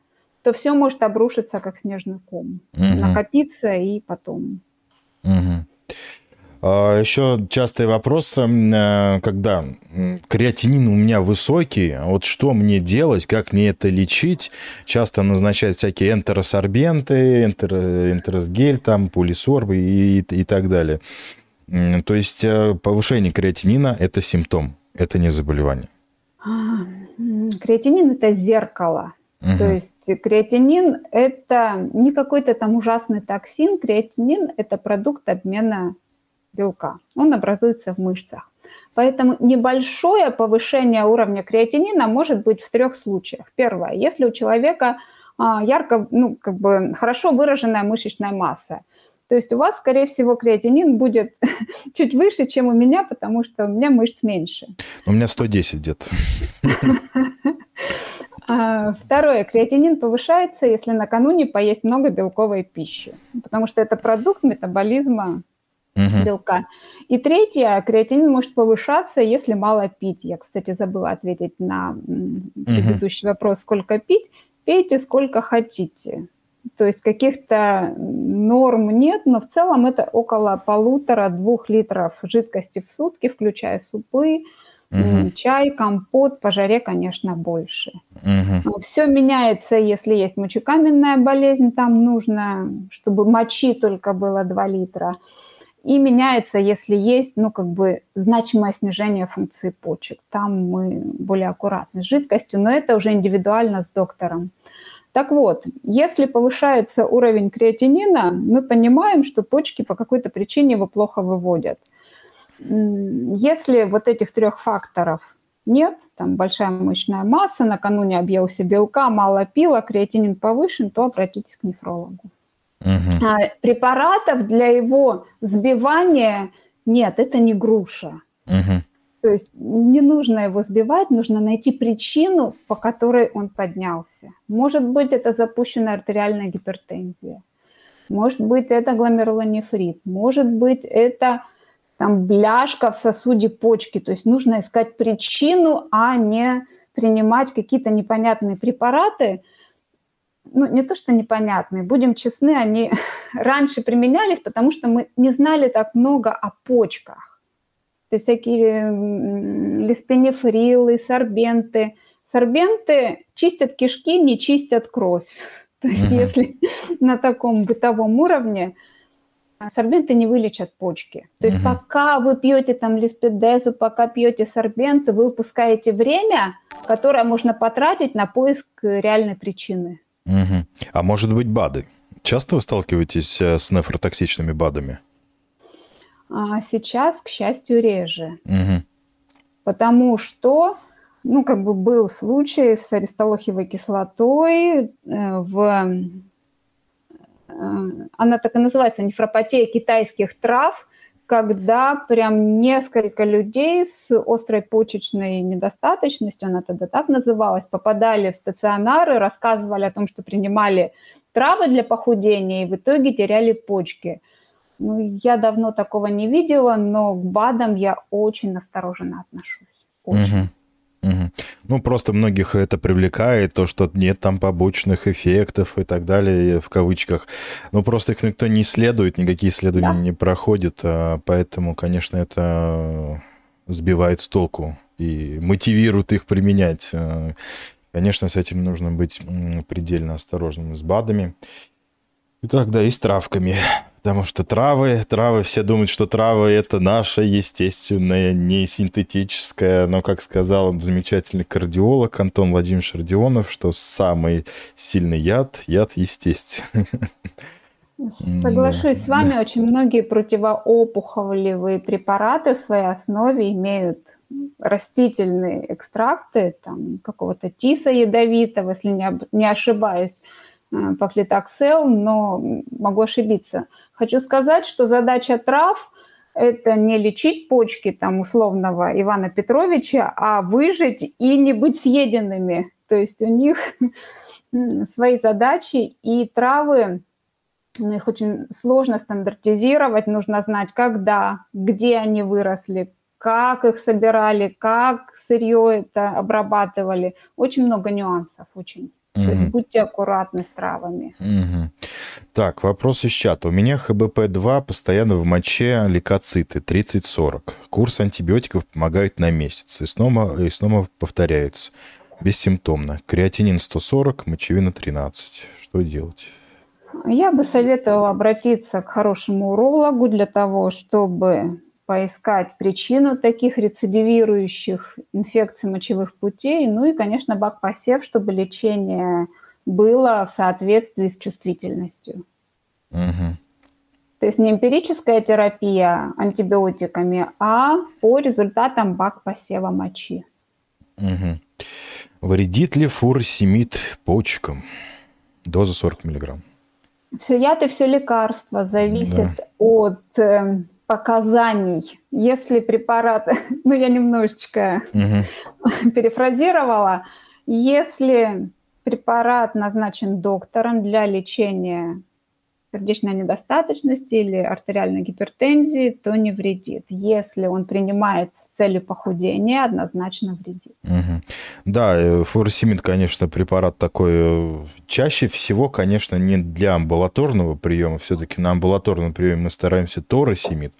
то все может обрушиться как снежный ком, угу. накопиться и потом. Угу. А, Еще частый вопрос, э, когда креатинин у меня высокий, вот что мне делать, как мне это лечить? Часто назначают всякие энтеросорбенты, энтер, энтеросгель, там, полисорбы и, и так далее. То есть э, повышение креатинина – это симптом, это не заболевание. А, креатинин – это зеркало. Угу. То есть креатинин – это не какой-то там ужасный токсин, креатинин – это продукт обмена белка. Он образуется в мышцах. Поэтому небольшое повышение уровня креатинина может быть в трех случаях. Первое, если у человека а, ярко, ну, как бы хорошо выраженная мышечная масса. То есть у вас, скорее всего, креатинин будет (laughs) чуть выше, чем у меня, потому что у меня мышц меньше. У меня 110 где-то. (laughs) А, второе. Креатинин повышается, если накануне поесть много белковой пищи, потому что это продукт метаболизма угу. белка. И третье, креатинин может повышаться, если мало пить. Я, кстати, забыла ответить на предыдущий угу. вопрос, сколько пить. Пейте сколько хотите. То есть каких-то норм нет, но в целом это около полутора-двух литров жидкости в сутки, включая супы, угу. чай, компот, по жаре, конечно, больше. Угу. Все меняется, если есть мочекаменная болезнь, там нужно, чтобы мочи только было 2 литра и меняется, если есть, ну, как бы значимое снижение функции почек. Там мы более аккуратны с жидкостью, но это уже индивидуально с доктором. Так вот, если повышается уровень креатинина, мы понимаем, что почки по какой-то причине его плохо выводят. Если вот этих трех факторов нет, там большая мышечная масса, накануне объелся белка, мало пила, креатинин повышен, то обратитесь к нефрологу. Угу. А, препаратов для его сбивания нет, это не груша. Угу. То есть не нужно его сбивать, нужно найти причину, по которой он поднялся. Может быть, это запущенная артериальная гипертензия. Может быть, это гломерулонефрит. Может быть, это там бляшка в сосуде почки. То есть нужно искать причину, а не принимать какие-то непонятные препараты, ну, не то, что непонятные, будем честны, они (laughs) раньше применялись, потому что мы не знали так много о почках. То есть всякие лиспенефрилы, сорбенты. Сорбенты чистят кишки, не чистят кровь. (laughs) То есть uh-huh. если (laughs) на таком бытовом уровне, сорбенты не вылечат почки. То есть uh-huh. пока вы пьете там лиспедезу, пока пьете сорбенты, вы упускаете время, которое можно потратить на поиск реальной причины. Угу. А может быть БАДы? Часто вы сталкиваетесь э, с нефротоксичными БАДами? А сейчас, к счастью, реже. Угу. Потому что, ну, как бы был случай с аристолохиевой кислотой э, в... Э, она так и называется, нефропатия китайских трав, когда прям несколько людей с острой почечной недостаточностью, она тогда так называлась, попадали в стационары, рассказывали о том, что принимали травы для похудения и в итоге теряли почки. Ну, я давно такого не видела, но к БАДам я очень осторожно отношусь. Очень. Угу. Ну, просто многих это привлекает, то, что нет там побочных эффектов и так далее, в кавычках. Ну, просто их никто не исследует, никакие исследования да. не проходят, а поэтому, конечно, это сбивает с толку и мотивирует их применять. А, конечно, с этим нужно быть предельно осторожным с БАДами. Итак, да, и с травками. Потому что травы, травы, все думают, что травы это наша естественная, не синтетическая. Но, как сказал замечательный кардиолог Антон Владимирович Родионов, что самый сильный яд – яд естественный. Соглашусь с вами, очень многие противоопухолевые препараты в своей основе имеют растительные экстракты, там, какого-то тиса ядовитого, если не, не ошибаюсь, э, паклитоксел, но могу ошибиться. Хочу сказать, что задача трав – это не лечить почки там условного Ивана Петровича, а выжить и не быть съеденными. То есть у них (laughs) свои задачи, и травы но их очень сложно стандартизировать, нужно знать, когда, где они выросли, как их собирали, как сырье это обрабатывали. Очень много нюансов, очень. Угу. То есть будьте аккуратны с травами. Угу. Так, вопрос из чата. У меня ХБП-2 постоянно в моче лейкоциты 30-40. Курс антибиотиков помогает на месяц. И снова, и снова повторяется. Бессимптомно. Креатинин 140, мочевина 13. Что делать? Я бы советовала обратиться к хорошему урологу для того, чтобы поискать причину таких рецидивирующих инфекций мочевых путей, ну и, конечно, бак-посев, чтобы лечение было в соответствии с чувствительностью. Угу. То есть не эмпирическая терапия антибиотиками, а по результатам бак-посева мочи. Угу. Вредит ли фуросемид почкам? Доза 40 миллиграмм. Все яд и все лекарства зависят да. от э, показаний. Если препарат, (laughs) ну я немножечко угу. (laughs) перефразировала, если препарат назначен доктором для лечения сердечной недостаточности или артериальной гипертензии, то не вредит. Если он принимает с целью похудения, однозначно вредит. Угу. Да, э, фуросемид, конечно, препарат такой. Э, чаще всего, конечно, не для амбулаторного приема. Все-таки на амбулаторном приеме мы стараемся торосемид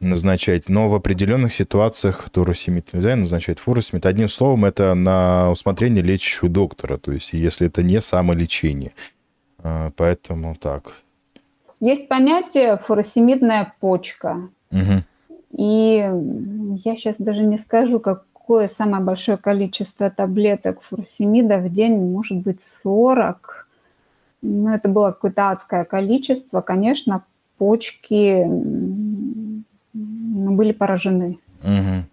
назначать, но в определенных ситуациях торосемид нельзя назначать фуросемид. Одним словом, это на усмотрение лечащего доктора, то есть если это не самолечение. А, поэтому так. Есть понятие фуросемидная почка. Угу. И я сейчас даже не скажу, какое самое большое количество таблеток фуросемида в день, может быть 40. Но это было какое-то адское количество. Конечно, почки были поражены. Угу.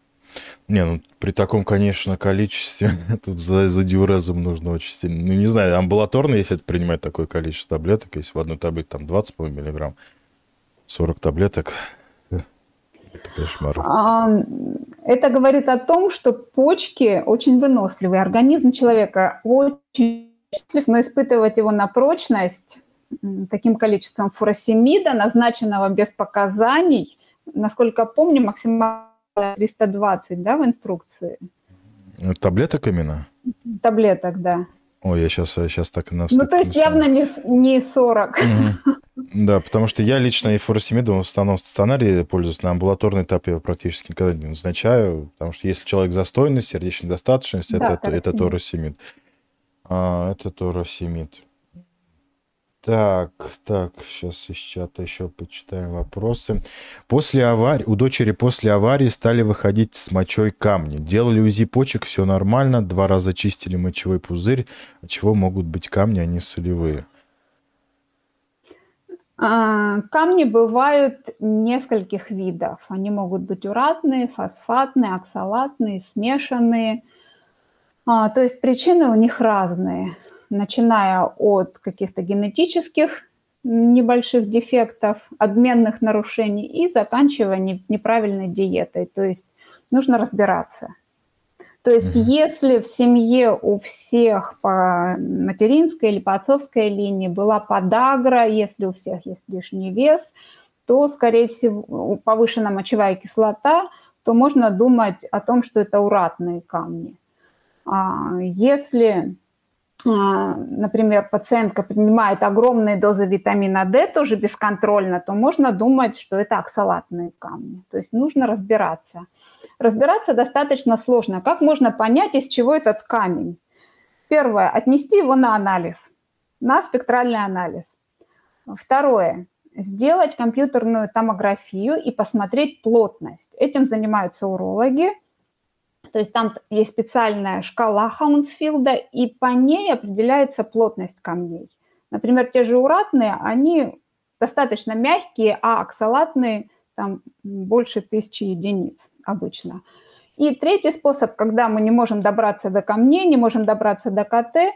Не, ну при таком, конечно, количестве, (laughs) тут за, за диуразом нужно очень сильно. Ну, не знаю, амбулаторно, если это принимать такое количество таблеток, если в одной таблетке там 20, по миллиграмм, 40 таблеток, это кошмар. Это говорит о том, что почки очень выносливые. Организм человека очень счастлив, но испытывать его на прочность таким количеством фуросемида, назначенного без показаний, насколько помню, максимально 320, да, в инструкции? Таблеток именно? Таблеток, да. Ой, я сейчас, я сейчас так на Ну, то есть явно не, не 40. Угу. Да, потому что я лично и фуросемидом в основном в стационаре пользуюсь. На амбулаторный этап я практически никогда не назначаю, потому что если человек застойный, сердечная недостаточность, да, это, это торосемид. А, это торосемид. Так, так, сейчас из чата еще почитаем вопросы. После аварии, у дочери после аварии стали выходить с мочой камни. Делали УЗИ почек, все нормально, два раза чистили мочевой пузырь. От чего могут быть камни, они солевые? А, камни бывают нескольких видов. Они могут быть уратные, фосфатные, оксалатные, смешанные. А, то есть причины у них разные начиная от каких-то генетических небольших дефектов, обменных нарушений и заканчивая неправильной диетой. То есть нужно разбираться. То есть mm-hmm. если в семье у всех по материнской или по отцовской линии была подагра, если у всех есть лишний вес, то, скорее всего, повышена мочевая кислота, то можно думать о том, что это уратные камни. А если например, пациентка принимает огромные дозы витамина D тоже бесконтрольно, то можно думать, что это оксалатные камни. То есть нужно разбираться. Разбираться достаточно сложно. Как можно понять, из чего этот камень? Первое, отнести его на анализ, на спектральный анализ. Второе, сделать компьютерную томографию и посмотреть плотность. Этим занимаются урологи. То есть там есть специальная шкала Хаунсфилда, и по ней определяется плотность камней. Например, те же уратные, они достаточно мягкие, а оксалатные там больше тысячи единиц обычно. И третий способ, когда мы не можем добраться до камней, не можем добраться до КТ,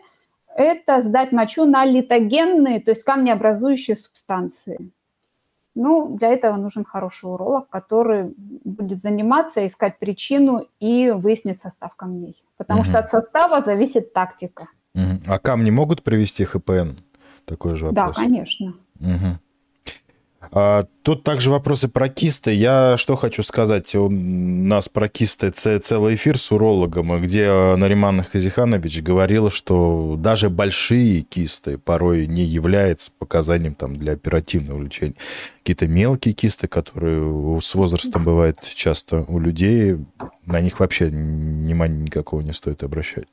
это сдать мочу на литогенные, то есть камнеобразующие субстанции. Ну, для этого нужен хороший уролог, который будет заниматься, искать причину и выяснить состав камней. Потому угу. что от состава зависит тактика. Угу. А камни могут привести ХПН? Такой же вопрос. Да, конечно. Угу. А, тут также вопросы про кисты. Я что хочу сказать. У нас про кисты целый эфир с урологом, где Нариман Хазиханович говорил, что даже большие кисты порой не являются показанием там, для оперативного лечения. Какие-то мелкие кисты, которые с возрастом бывают часто у людей, на них вообще внимания никакого не стоит обращать.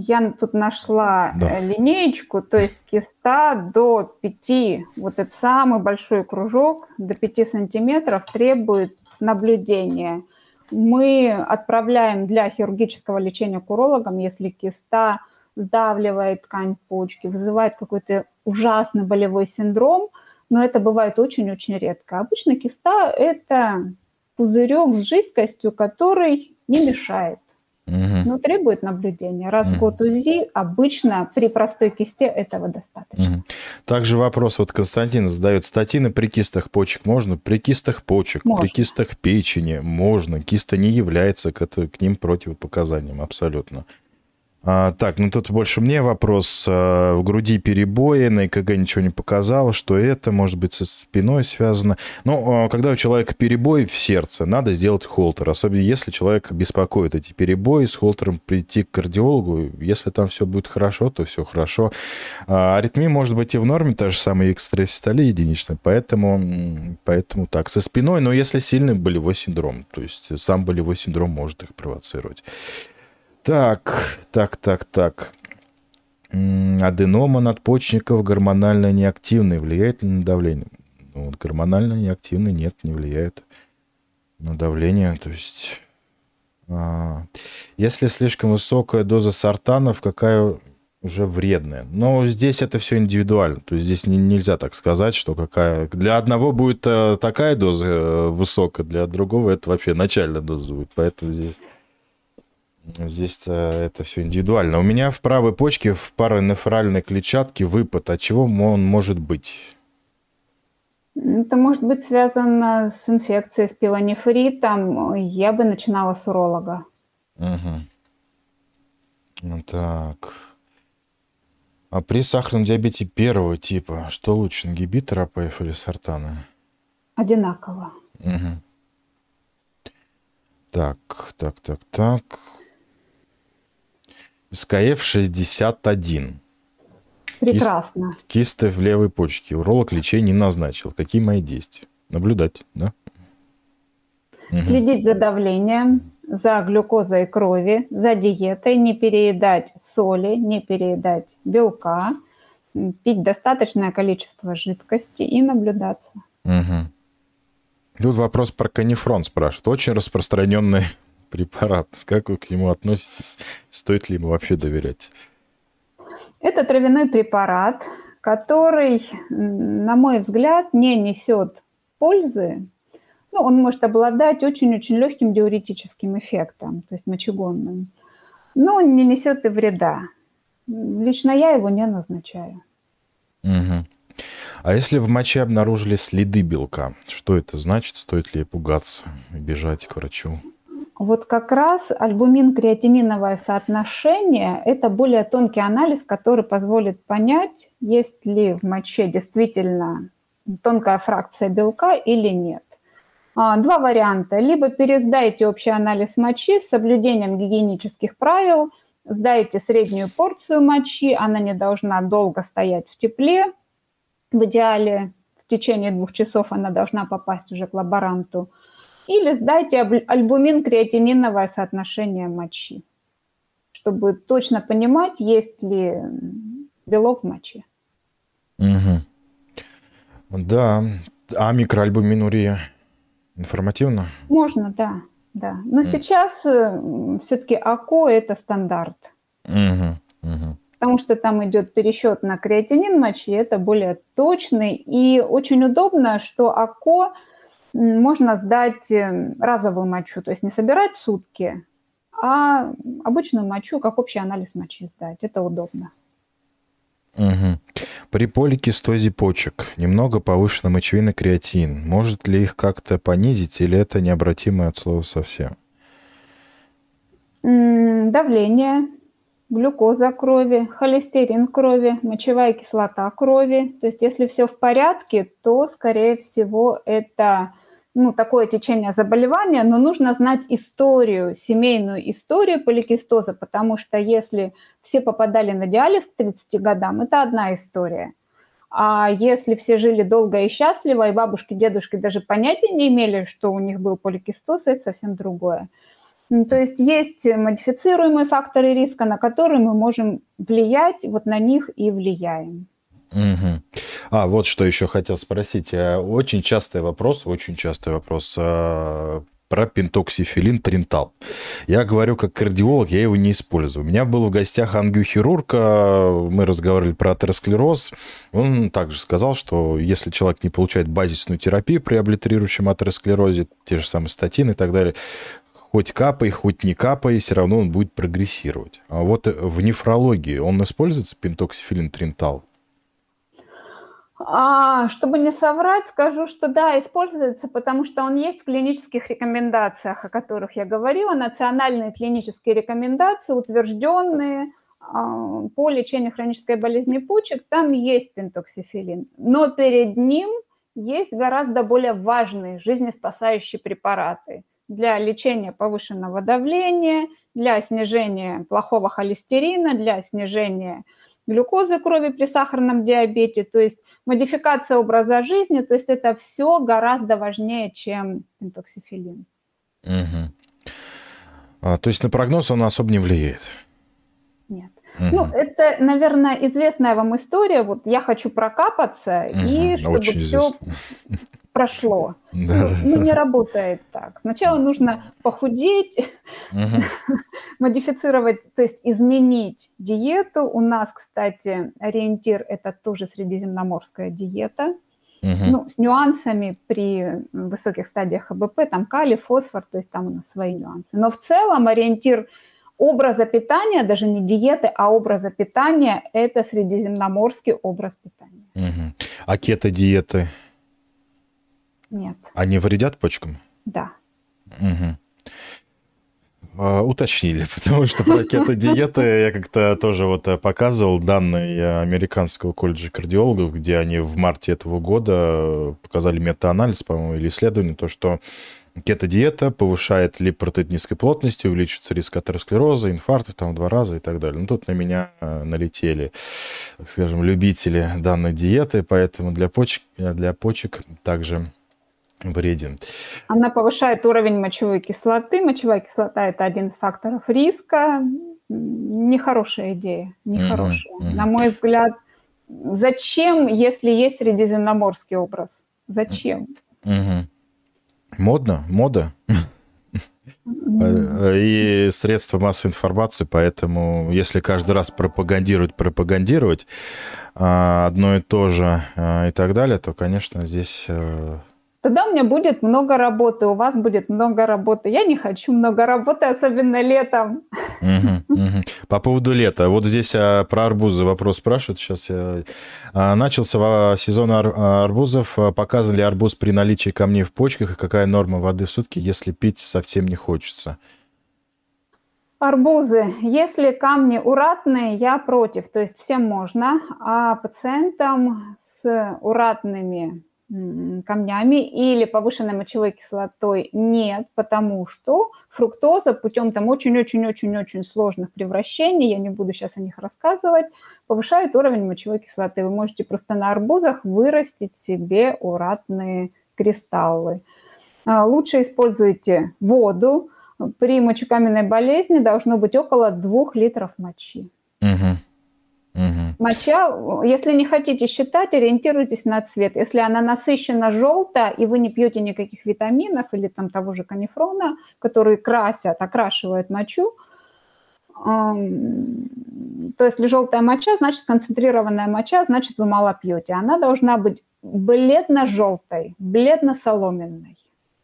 Я тут нашла да. Э, линеечку, то есть киста до 5, вот этот самый большой кружок, до 5 сантиметров требует наблюдения. Мы отправляем для хирургического лечения к урологам, если киста сдавливает ткань почки, вызывает какой-то ужасный болевой синдром, но это бывает очень-очень редко. Обычно киста – это пузырек с жидкостью, который не мешает угу. но требует наблюдения. Раз угу. в год УЗИ обычно при простой кисте этого достаточно. Угу. Также вопрос вот Константин задает. Статины при кистах почек можно? При кистах почек, можно. при кистах печени можно. Киста не является к, это, к ним противопоказанием абсолютно. А, так, ну тут больше мне вопрос. А, в груди перебои, на ЭКГ ничего не показало, что это, может быть, со спиной связано. Но а, когда у человека перебой в сердце, надо сделать холтер. Особенно если человек беспокоит эти перебои, с холтером прийти к кардиологу. Если там все будет хорошо, то все хорошо. А, аритмия может быть и в норме, та же самая экстрасистолия единичная. Поэтому, поэтому так, со спиной, но если сильный болевой синдром, то есть сам болевой синдром может их провоцировать. Так, так, так, так. Аденома надпочечников гормонально неактивный. Влияет ли на давление? Ну, вот гормонально неактивный нет, не влияет на давление. То есть, а, если слишком высокая доза сортанов, какая уже вредная. Но здесь это все индивидуально. То есть здесь не, нельзя так сказать, что какая... Для одного будет э, такая доза э, высокая, для другого это вообще начальная доза будет. Поэтому здесь Здесь это все индивидуально. У меня в правой почке в паранефральной клетчатке выпад. От чего он может быть? Это может быть связано с инфекцией, с пилонефритом. Я бы начинала с уролога. Угу. Так. А при сахарном диабете первого типа, что лучше, ингибитор АПФ или сортана? Одинаково. Угу. Так, так, так, так. СКФ-61. Прекрасно. Кист, кисты в левой почке. Уролог лечения не назначил. Какие мои действия? Наблюдать, да? Следить за давлением, за глюкозой крови, за диетой, не переедать соли, не переедать белка, пить достаточное количество жидкости и наблюдаться. Угу. Тут вопрос про канифрон спрашивают. Очень распространенный препарат. Как вы к нему относитесь? Стоит ли ему вообще доверять? Это травяной препарат, который, на мой взгляд, не несет пользы. Ну, он может обладать очень-очень легким диуретическим эффектом, то есть мочегонным, но не несет и вреда. Лично я его не назначаю. Угу. А если в моче обнаружили следы белка, что это значит? Стоит ли пугаться и бежать к врачу? Вот как раз альбумин-креатининовое соотношение – это более тонкий анализ, который позволит понять, есть ли в моче действительно тонкая фракция белка или нет. А, два варианта. Либо пересдайте общий анализ мочи с соблюдением гигиенических правил, сдайте среднюю порцию мочи, она не должна долго стоять в тепле. В идеале в течение двух часов она должна попасть уже к лаборанту – или сдайте альбумин креатининовое соотношение мочи, чтобы точно понимать, есть ли белок в моче. Угу. Да. А микроальбуминурия информативно? Можно, да. да. Но mm. сейчас э, все-таки АКО – это стандарт. Угу, угу. Потому что там идет пересчет на креатинин мочи, это более точный. И очень удобно, что АКО можно сдать э, разовую мочу, то есть не собирать сутки, а обычную мочу, как общий анализ мочи сдать. Это удобно. Угу. При поликистозе почек немного повышена мочевина креатин. Может ли их как-то понизить или это необратимое от слова совсем? Давление, глюкоза крови, холестерин крови, мочевая кислота крови. То есть если все в порядке, то, скорее всего, это ну, такое течение заболевания, но нужно знать историю, семейную историю поликистоза, потому что если все попадали на диализ к 30 годам, это одна история. А если все жили долго и счастливо, и бабушки, дедушки даже понятия не имели, что у них был поликистоз, это совсем другое. То есть есть модифицируемые факторы риска, на которые мы можем влиять, вот на них и влияем. Угу. А, вот что еще хотел спросить. Э, очень частый вопрос, очень частый вопрос э, про пентоксифилин тринтал. Я говорю как кардиолог, я его не использую. У меня был в гостях ангиохирург, э, мы разговаривали про атеросклероз. Он также сказал, что если человек не получает базисную терапию при облитерирующем атеросклерозе, те же самые статины и так далее, хоть капай, хоть не капай, все равно он будет прогрессировать. А вот в нефрологии он используется, пентоксифилин тринтал? А, чтобы не соврать, скажу, что да, используется, потому что он есть в клинических рекомендациях, о которых я говорила, национальные клинические рекомендации, утвержденные а, по лечению хронической болезни почек, там есть пентоксифилин. Но перед ним есть гораздо более важные жизнеспасающие препараты для лечения повышенного давления, для снижения плохого холестерина, для снижения глюкозы крови при сахарном диабете, то есть модификация образа жизни, то есть это все гораздо важнее, чем интоксифилин. Угу. А, то есть на прогноз он особо не влияет? Нет. Угу. Ну, это, наверное, известная вам история. Вот я хочу прокапаться, угу. и чтобы Очень все известно. Прошло. Да, ну, не работает так. Сначала нужно похудеть, угу. (laughs) модифицировать, то есть изменить диету. У нас, кстати, ориентир – это тоже средиземноморская диета. Угу. Ну, с нюансами при высоких стадиях АБП, там калий, фосфор, то есть там у нас свои нюансы. Но в целом ориентир образа питания, даже не диеты, а образа питания – это средиземноморский образ питания. Угу. А кето-диеты? Нет. Они вредят почкам? Да. Угу. А, уточнили, (laughs) потому что про кето-диеты я как-то тоже вот э, показывал данные американского колледжа кардиологов, где они в марте этого года показали метаанализ, по-моему, или исследование, то, что Кето-диета повышает липопротеид низкой плотности, увеличивается риск атеросклероза, инфарктов там в два раза и так далее. Ну, тут на меня э, налетели, так скажем, любители данной диеты, поэтому для почек, для почек также вреден. Она повышает уровень мочевой кислоты. Мочевая кислота – это один из факторов риска. Нехорошая идея, нехорошая. Uh-huh, uh-huh. На мой взгляд, зачем, если есть средиземноморский образ? Зачем? Uh-huh. Модно, мода. И средства массовой информации, поэтому если каждый раз пропагандировать, пропагандировать а, одно и то же а, и так далее, то, конечно, здесь э, Тогда у меня будет много работы, у вас будет много работы. Я не хочу много работы, особенно летом. Угу, угу. По поводу лета. Вот здесь а, про арбузы вопрос спрашивают. Сейчас я... А, начался сезон ар- арбузов. Показан ли арбуз при наличии камней в почках и какая норма воды в сутки, если пить совсем не хочется? Арбузы. Если камни уратные, я против. То есть всем можно, а пациентам с уратными камнями или повышенной мочевой кислотой нет, потому что фруктоза путем там очень-очень-очень-очень сложных превращений, я не буду сейчас о них рассказывать, повышает уровень мочевой кислоты. Вы можете просто на арбузах вырастить себе уратные кристаллы. А, лучше используйте воду. При мочекаменной болезни должно быть около 2 литров мочи. Угу. Моча, если не хотите считать, ориентируйтесь на цвет. Если она насыщена желто, и вы не пьете никаких витаминов или там того же канифрона, которые красят, окрашивают мочу, то если желтая моча, значит концентрированная моча, значит вы мало пьете. Она должна быть бледно-желтой, бледно-соломенной.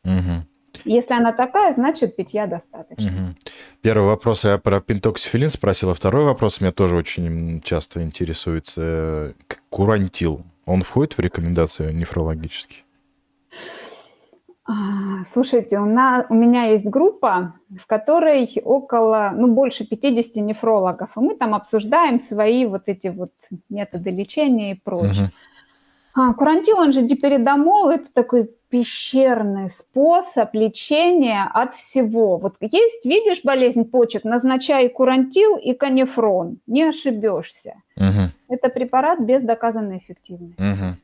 Угу. Если она такая, значит питья достаточно. Угу. Первый вопрос я про пентоксифилин спросил, а второй вопрос меня тоже очень часто интересуется. Курантил, он входит в рекомендации нефрологические? А, слушайте, у, нас, у меня есть группа, в которой около, ну, больше 50 нефрологов, и мы там обсуждаем свои вот эти вот методы лечения и прочее. Угу. А, курантил, он же диперидомол, это такой пещерный способ лечения от всего. Вот есть, видишь, болезнь почек, назначай курантил и канифрон, не ошибешься. Угу. Это препарат без доказанной эффективности. Угу.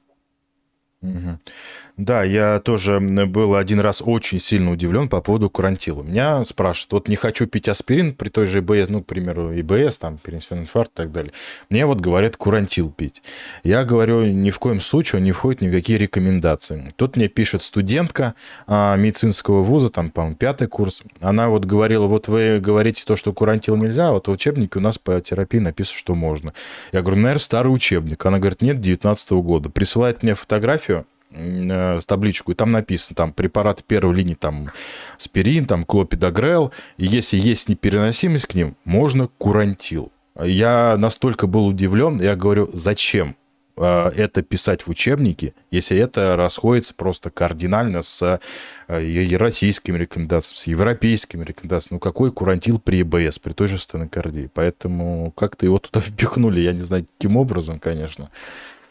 Да, я тоже был один раз очень сильно удивлен по поводу курантила. Меня спрашивают, вот не хочу пить аспирин при той же ИБС, ну, к примеру, ИБС, там, перенесенный инфаркт и так далее. Мне вот говорят курантил пить. Я говорю, ни в коем случае он не входит ни в какие рекомендации. Тут мне пишет студентка а, медицинского вуза, там, по-моему, пятый курс. Она вот говорила, вот вы говорите то, что курантил нельзя, а вот в учебнике у нас по терапии написано, что можно. Я говорю, наверное, старый учебник. Она говорит, нет, 19 года. Присылает мне фотографию с табличку, и там написано, там, препараты первой линии, там, спирин, там, клопидогрел, и если есть непереносимость к ним, можно курантил. Я настолько был удивлен, я говорю, зачем э, это писать в учебнике, если это расходится просто кардинально с э, российскими рекомендациями, с европейскими рекомендациями. Ну, какой курантил при ИБС, при той же стенокардии? Поэтому как-то его туда (laughs) впихнули, я не знаю, каким образом, конечно.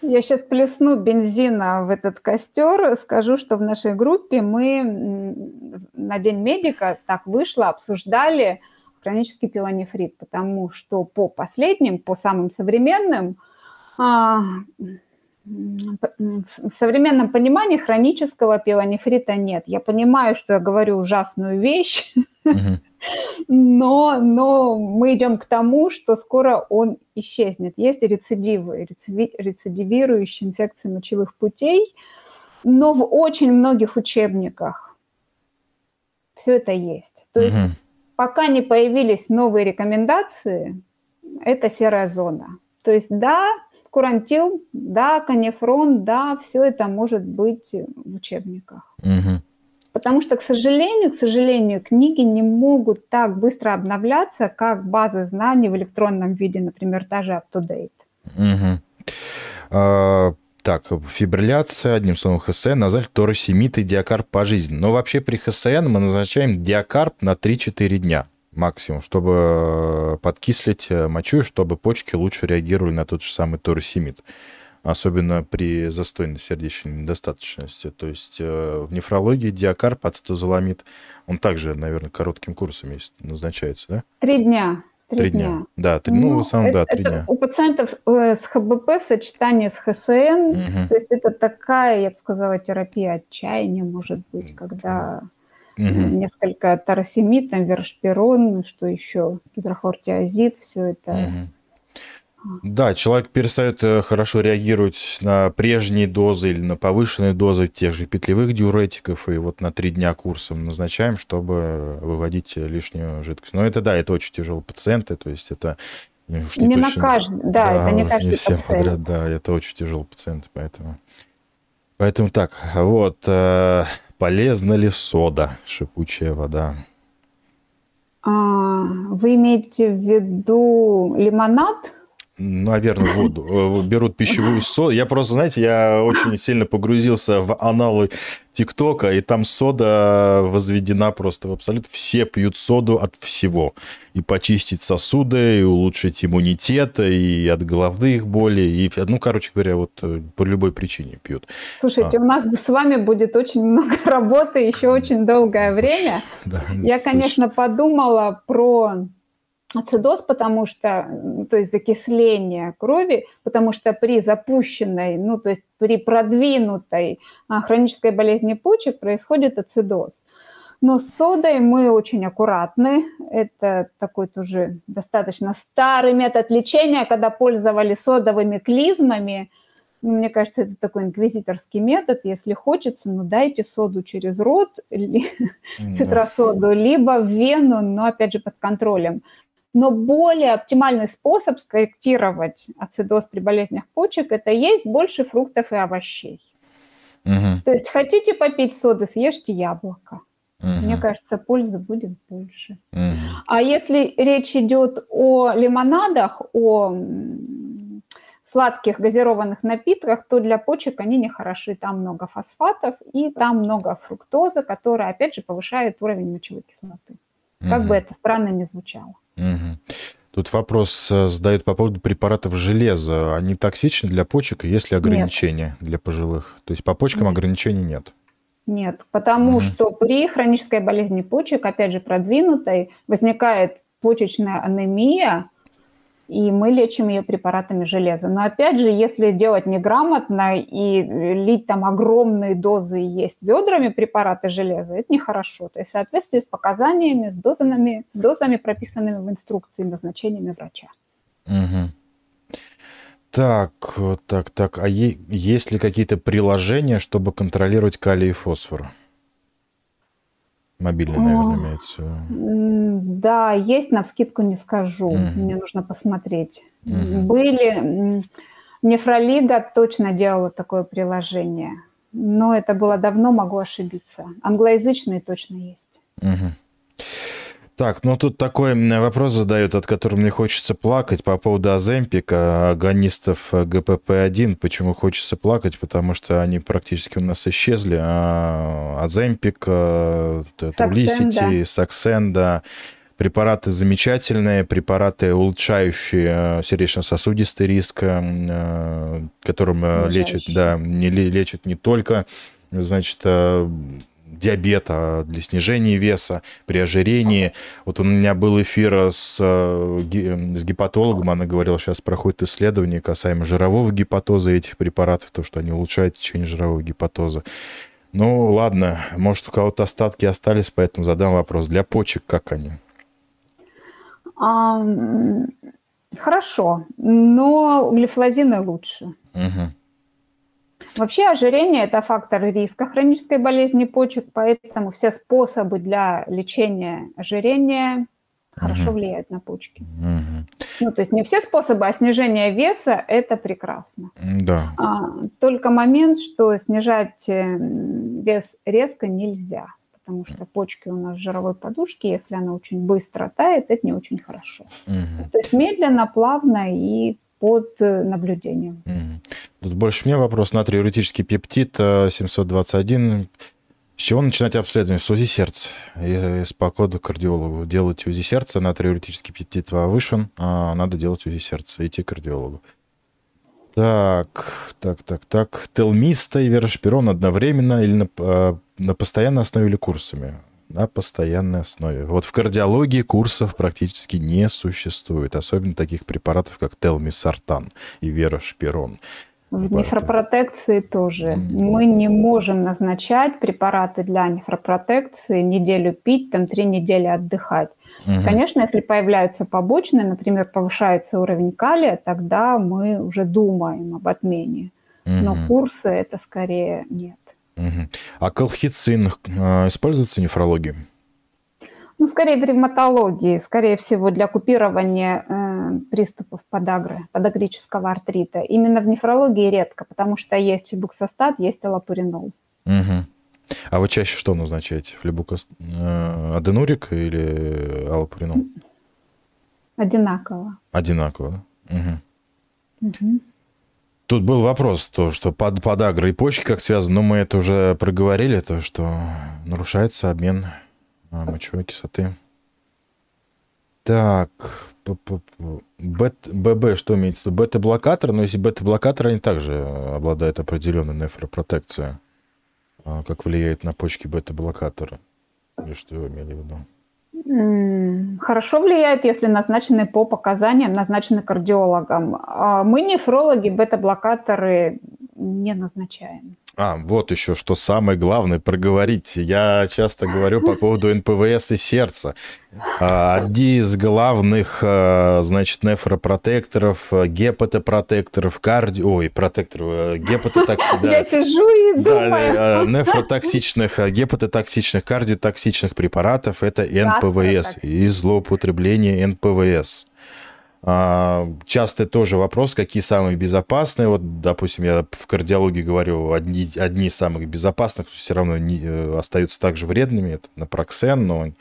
Я сейчас плесну бензина в этот костер, скажу, что в нашей группе мы на День медика так вышло, обсуждали хронический пилонефрит, потому что по последним, по самым современным, а, в современном понимании хронического пилонефрита нет. Я понимаю, что я говорю ужасную вещь, (laughs) но, но мы идем к тому, что скоро он исчезнет. Есть рецидивы, рецидивирующие инфекции мочевых путей, но в очень многих учебниках все это есть. То есть пока не появились новые рекомендации, это серая зона. То есть да, курантил, да, канифрон, да, все это может быть в учебниках. Угу. Потому что, к сожалению, к сожалению, книги не могут так быстро обновляться, как базы знаний в электронном виде, например, даже UpToDate. Угу. А, так, фибрилляция, одним словом, ХСН, назвать торосемит и диакарп по жизни. Но вообще при ХСН мы назначаем диакарп на 3-4 дня максимум, чтобы э, подкислить э, мочу, чтобы почки лучше реагировали на тот же самый торосемид. Особенно при застойной сердечной недостаточности. То есть э, в нефрологии диакарп, ацетозоламид, он также, наверное, коротким курсом есть, назначается, да? Три дня. Три дня. дня. Да, три, ну, ну, в основном, это, да, три дня. У пациентов с ХБП в сочетании с ХСН, угу. то есть это такая, я бы сказала, терапия отчаяния, может быть, когда угу. несколько таросемид, там, вершпирон, что еще, гидрохлортиазид, все это. Угу. Да, человек перестает э, хорошо реагировать на прежние дозы или на повышенные дозы тех же петлевых диуретиков, и вот на три дня курсом назначаем, чтобы выводить лишнюю жидкость. Но это, да, это очень тяжелые пациенты, то есть это уж не, не точно... на каждый, да, да, это не каждый не всем пациент. подряд, да, это очень тяжелые пациенты, поэтому... Поэтому так, вот, э, Полезна ли сода, шипучая вода? А, вы имеете в виду лимонад? Наверное, воду. Э, берут пищевую соду. Я просто, знаете, я очень сильно погрузился в аналы ТикТока, и там сода возведена просто в абсолют. Все пьют соду от всего. И почистить сосуды, и улучшить иммунитет, и от головных болей, и, ну, короче говоря, вот э, по любой причине пьют. Слушайте, а. у нас с вами будет очень много работы, еще очень долгое время. Да, Я, конечно, подумала про ацидоз, потому что, то есть закисление крови, потому что при запущенной, ну, то есть при продвинутой а, хронической болезни почек происходит ацидоз. Но с содой мы очень аккуратны. Это такой тоже достаточно старый метод лечения, когда пользовались содовыми клизмами. Мне кажется, это такой инквизиторский метод. Если хочется, ну дайте соду через рот, (laughs) или цитросоду, либо в вену, но опять же под контролем. Но более оптимальный способ скорректировать ацидоз при болезнях почек – это есть больше фруктов и овощей. Угу. То есть хотите попить соды, съешьте яблоко. Угу. Мне кажется, пользы будет больше. Угу. А если речь идет о лимонадах, о сладких газированных напитках, то для почек они не хороши. Там много фосфатов и там много фруктозы, которая, опять же, повышает уровень мочевой кислоты. Угу. Как бы это странно ни звучало. Угу. Тут вопрос э, задают по поводу препаратов железа. Они токсичны для почек, есть ли ограничения нет. для пожилых? То есть по почкам нет. ограничений нет? Нет, потому угу. что при хронической болезни почек, опять же продвинутой, возникает почечная анемия, и мы лечим ее препаратами железа. Но опять же, если делать неграмотно и лить там огромные дозы и есть ведрами препараты железа, это нехорошо. То есть в соответствии с показаниями, с дозами, с дозами прописанными в инструкции, назначениями врача. Угу. Так, так, так. А есть ли какие-то приложения, чтобы контролировать калий и фосфор? Мобильный, наверное, имеется. Да, есть, на вскидку не скажу. Угу. Мне нужно посмотреть. Угу. Были... Нефролига точно делала такое приложение. Но это было давно, могу ошибиться. Англоязычные точно есть. Угу. Так, ну тут такой вопрос задают, от которого мне хочется плакать по поводу Аземпика, агонистов ГПП-1. Почему хочется плакать? Потому что они практически у нас исчезли. А Аземпик, Трулисити, Саксенда, препараты замечательные, препараты, улучшающие сердечно-сосудистый риск, э, которым лечат, да, не лечат не только значит, диабета, для снижения веса, при ожирении. Вот у меня был эфир с, э, с гепатологом, она говорила, сейчас проходит исследование касаемо жирового гепатоза этих препаратов, то, что они улучшают течение жирового гепатоза. Ну, ладно, может, у кого-то остатки остались, поэтому задам вопрос. Для почек как они? А, хорошо, но глифлозины лучше. Угу. Вообще ожирение – это фактор риска хронической болезни почек, поэтому все способы для лечения ожирения хорошо влияют на почки. Ну, то есть не все способы, а снижение веса – это прекрасно. Да. А, только момент, что снижать э, вес резко нельзя, потому что почки у нас в жировой подушке, если она очень быстро тает, это не очень хорошо. Угу. То есть медленно, плавно и под э, наблюдением. Тут больше мне вопрос. Натриуретический пептид 721. Э, с чего начинать обследование? С УЗИ сердца. И по коду кардиологу. Делать УЗИ сердца, натриуретический пептид повышен, а надо делать УЗИ сердца, идти к кардиологу. Так, так, так, так. Телмиста и верошпирон одновременно или на, э, на постоянной основе или курсами? На постоянной основе. Вот в кардиологии курсов практически не существует, особенно таких препаратов, как телмисартан и верошпирон. В нефропротекции тоже. Мы не можем назначать препараты для нефропротекции, неделю пить, там три недели отдыхать. Угу. Конечно, если появляются побочные, например, повышается уровень калия, тогда мы уже думаем об отмене. Угу. Но курсы это скорее нет. Угу. А колхицин э, используется в нефрологии? Ну, скорее в ревматологии, скорее всего, для купирования э, приступов подагры, подагрического артрита. Именно в нефрологии редко, потому что есть фибуксостат, есть аллопуринол. Угу. А вы чаще что назначаете? Флебукос... Э, аденурик или аллопуринол? Одинаково. Одинаково, Угу. Угу. Тут был вопрос, то, что под, подагра и почки как связано, но мы это уже проговорили, то, что нарушается обмен а, мочевой кислоты. Так, ББ, что имеется в виду? Бета-блокатор, но если бета-блокатор, они также обладают определенной нефропротекцией. А как влияет на почки бета-блокатора? Или что вы имели в виду? Хорошо влияет, если назначены по показаниям, назначены кардиологом. А мы, нефрологи, бета-блокаторы не назначаем. А, вот еще, что самое главное проговорить. Я часто говорю по поводу НПВС и сердца. А, одни из главных, а, значит, нефропротекторов, гепатопротекторов, карди... Ой, протекторов, гепатотоксичных... Я сижу и думаю. Да, нефротоксичных, гепатотоксичных, кардиотоксичных препаратов – это НПВС и злоупотребление НПВС. А, частый тоже вопрос, какие самые безопасные. Вот, допустим, я в кардиологии говорю, одни, одни из самых безопасных все равно не, э, остаются также вредными. Это напроксен, но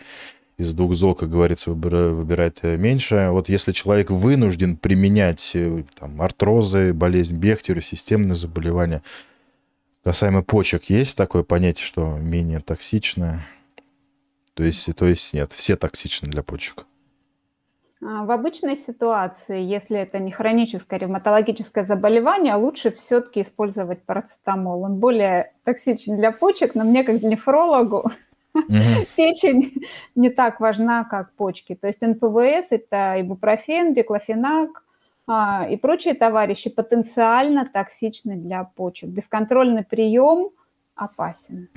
из двух зол, как говорится, выбирать э, меньше. Вот если человек вынужден применять э, там, артрозы, болезнь Бехтеря, системные заболевания, касаемо почек, есть такое понятие, что менее токсичное? То есть, то есть нет, все токсичны для почек. А, в обычной ситуации, если это не хроническое ревматологическое заболевание, лучше все-таки использовать парацетамол. Он более токсичен для почек, но мне как нефрологу (laughs) печень не так важна, как почки. То есть НПВС – это ибупрофен, диклофенак а, и прочие товарищи потенциально токсичны для почек. Бесконтрольный прием опасен.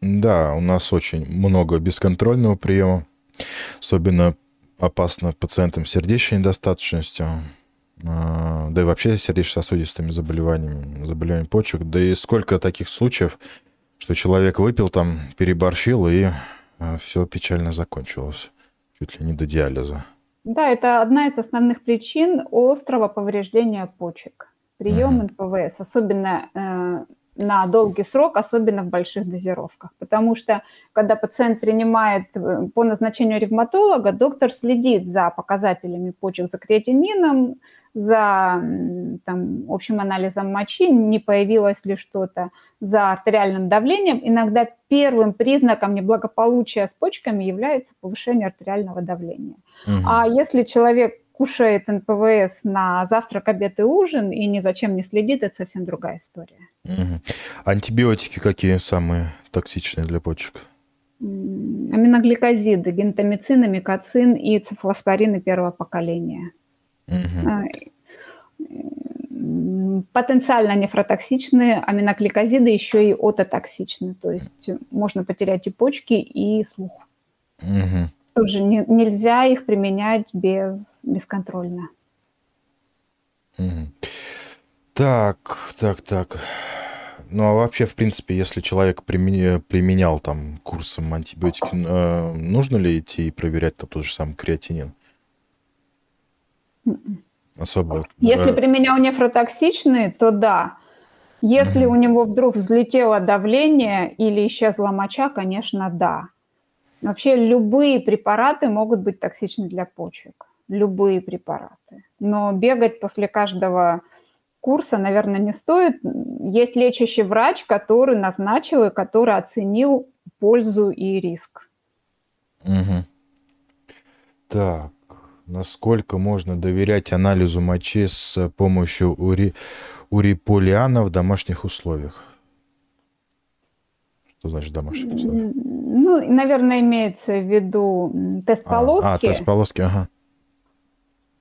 Да, у нас очень много бесконтрольного приема, особенно опасно пациентам с сердечной недостаточностью, а, да и вообще сердечно-сосудистыми заболеваниями, заболеваниями почек. Да и сколько таких случаев, что человек выпил там, переборщил, и а, все печально закончилось, чуть ли не до диализа. Да, это одна из основных причин острого повреждения почек. Прием. НПВС, особенно э, на долгий срок, особенно в больших дозировках. Потому что, когда пациент принимает э, по назначению ревматолога, доктор следит за показателями почек, за креатинином, за там, общим анализом мочи, не появилось ли что-то, за артериальным давлением. Иногда первым признаком неблагополучия с почками является повышение артериального давления. Угу. А если человек кушает НПВС на завтрак, обед и ужин и ни зачем не следит, это совсем другая история. Угу. Антибиотики какие самые токсичные для почек? Аминогликозиды, гентамицин, амикоцин и цефалоспорины первого поколения. Угу. Потенциально нефротоксичные аминогликозиды еще и ототоксичны, то есть можно потерять и почки, и слух. Угу тоже не, нельзя их применять без, бесконтрольно. Так, так, так. Ну а вообще, в принципе, если человек применял, применял там курсом антибиотики, э, нужно ли идти и проверять там тот же самый креатинин? М-м. Особо. Если э... применял нефротоксичные, то да. Если mm у него вдруг взлетело давление или исчезла моча, конечно, да. Вообще любые препараты могут быть токсичны для почек. Любые препараты. Но бегать после каждого курса, наверное, не стоит. Есть лечащий врач, который назначил и который оценил пользу и риск. Угу. Так, насколько можно доверять анализу мочи с помощью ури... уриполиана в домашних условиях? Что значит домашних условиях? Ну, наверное, имеется в виду тест полоски. А, а тест полоски, ага.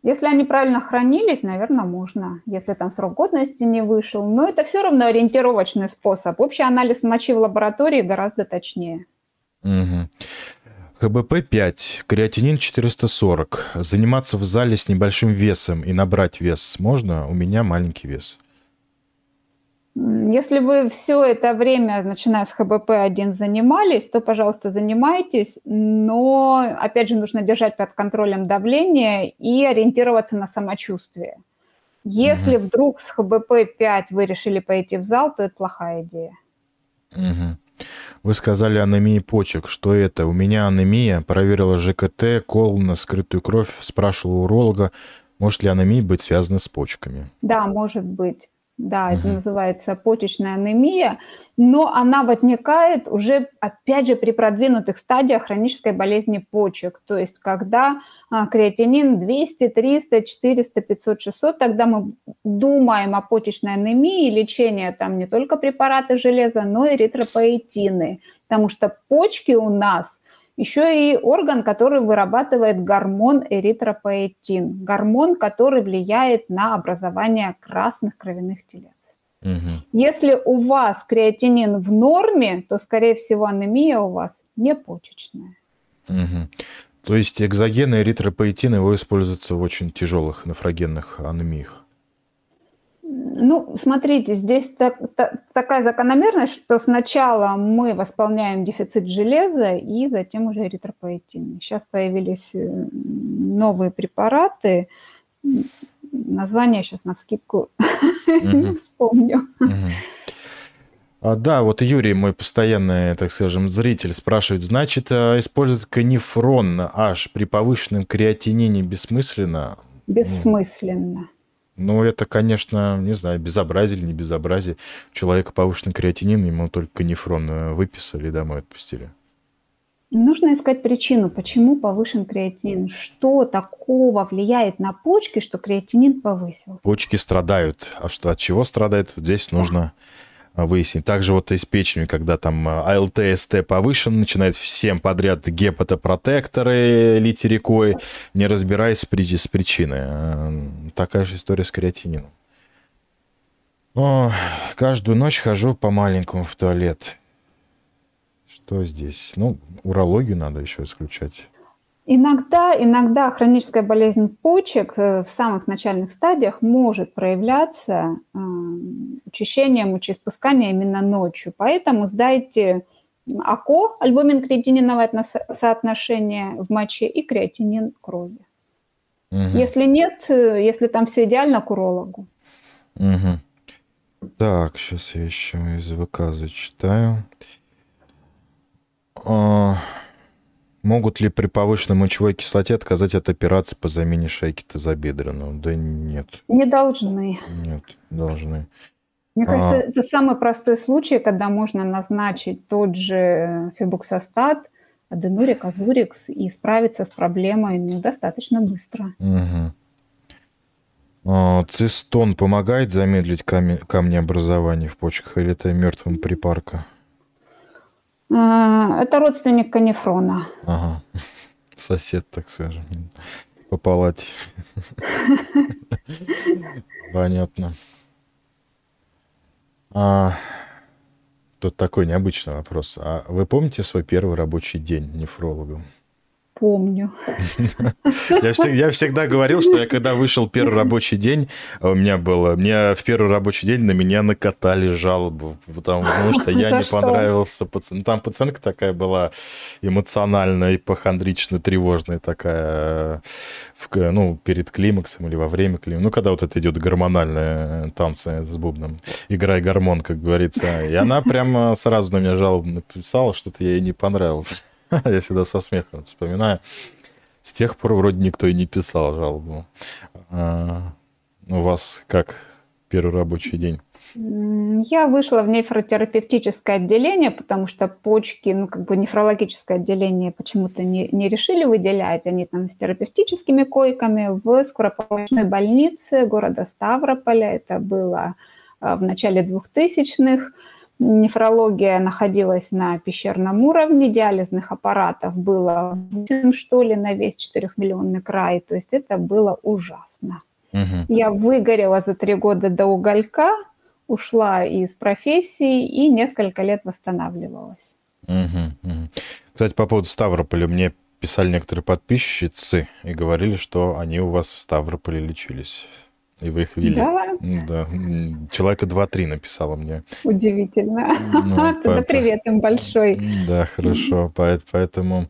Если они правильно хранились, наверное, можно, если там срок годности не вышел. Но это все равно ориентировочный способ. Общий анализ мочи в лаборатории гораздо точнее. Угу. ХБП-5, креатинин 440. Заниматься в зале с небольшим весом и набрать вес можно? У меня маленький вес. Если вы все это время, начиная с ХБП-1, занимались, то, пожалуйста, занимайтесь, но, опять же, нужно держать под контролем давление и ориентироваться на самочувствие. Если угу. вдруг с ХБП-5 вы решили пойти в зал, то это плохая идея. Угу. Вы сказали анемии почек. Что это? У меня анемия. Проверила ЖКТ, кол на скрытую кровь, спрашивала уролога, может ли анемия быть связана с почками. Да, может быть. Да, это называется почечная анемия, но она возникает уже, опять же, при продвинутых стадиях хронической болезни почек, то есть когда а, креатинин 200, 300, 400, 500, 600, тогда мы думаем о почечной анемии, лечение там не только препараты железа, но и эритропоэтины, потому что почки у нас – еще и орган, который вырабатывает гормон эритропоэтин, гормон, который влияет на образование красных кровяных телец. Угу. Если у вас креатинин в норме, то, скорее всего, анемия у вас не почечная. Угу. То есть экзогены эритропоэтин его используются в очень тяжелых нефрогенных анемиях? Ну, смотрите, здесь так, так, такая закономерность, что сначала мы восполняем дефицит железа и затем уже эритропоэтин. Сейчас появились э, новые препараты, название сейчас на вскидку (laughs) не вспомню. А, да, вот Юрий, мой постоянный, так скажем, зритель, спрашивает, значит, а, использовать канифрон аж при повышенном креатинине бессмысленно? Бессмысленно. Ну, это, конечно, не знаю, безобразие или не безобразие. У человека повышенный креатинин, ему только канифрон э, выписали домой отпустили. Нужно искать причину, почему повышен креатинин, что такого влияет на почки, что креатинин повысился. Почки страдают, а что от чего страдают, здесь да. Нужно выяснить. Также вот и с печенью, когда там АЛТ, СТ повышен, начинает всем подряд гепатопротекторы лить рекой, не разбираясь с причиной. Э, такая же история с креатинином. О, каждую ночь хожу по маленькому в туалет. Что здесь? Ну, урологию надо еще исключать. Иногда, иногда хроническая болезнь почек э, в самых начальных стадиях может проявляться учащением мочеиспускания именно ночью. Поэтому сдайте АКО, альбумин-креатининовое соотношение в моче и креатинин крови. Угу. Если нет, э, если там все идеально, к урологу. Угу. Так, сейчас я еще из ВК зачитаю. А... Могут ли при повышенной мочевой кислоте отказать от операции по замене шейки тазобедренного? Да нет. Не должны. Нет, должны. Мне кажется, а... это самый простой случай, когда можно назначить тот же фибуксостат, аденурик, азурикс и справиться с проблемой ну, достаточно быстро. Угу. Цистон помогает замедлить камень, камнеобразование в почках или это мертвым припарка? А, это родственник канифрона. Ага. (laughs) Сосед, так скажем, по палате. (laughs) Понятно. А, тут такой необычный вопрос. А вы помните свой первый рабочий день нефрологом? Помню. Я всегда, я всегда говорил, что я когда вышел первый рабочий день, а у меня было, мне в первый рабочий день на меня накатали жалобу, потому, потому что я не что? понравился пацан. Там пацанка такая была эмоциональная, ипохондричная, тревожная такая, в, ну, перед климаксом или во время климакса. Ну, когда вот это идет гормональные танцы с бубном. Играй гормон, как говорится. И она прямо сразу на меня жалобу написала, что-то ей не понравилось. (laughs) Я всегда со смехом вспоминаю. С тех пор вроде никто и не писал жалобу. А, у вас как первый рабочий день? Я вышла в нефротерапевтическое отделение, потому что почки, ну, как бы нефрологическое отделение почему-то не, не решили выделять. Они там с терапевтическими койками в скоропомощной больнице города Ставрополя. Это было а, в начале 2000-х. Нефрология находилась на пещерном уровне, диализных аппаратов было 8, что ли, на весь 4-миллионный край. То есть это было ужасно. Угу. Я выгорела за три года до уголька, ушла из профессии и несколько лет восстанавливалась. Угу, угу. Кстати, по поводу Ставрополя, мне писали некоторые подписчицы и говорили, что они у вас в Ставрополе лечились. И вы их вели. Да? Да. Человека два-три написала мне. Удивительно. Ну, Тогда (laughs) привет им большой. Да, хорошо. Поэтому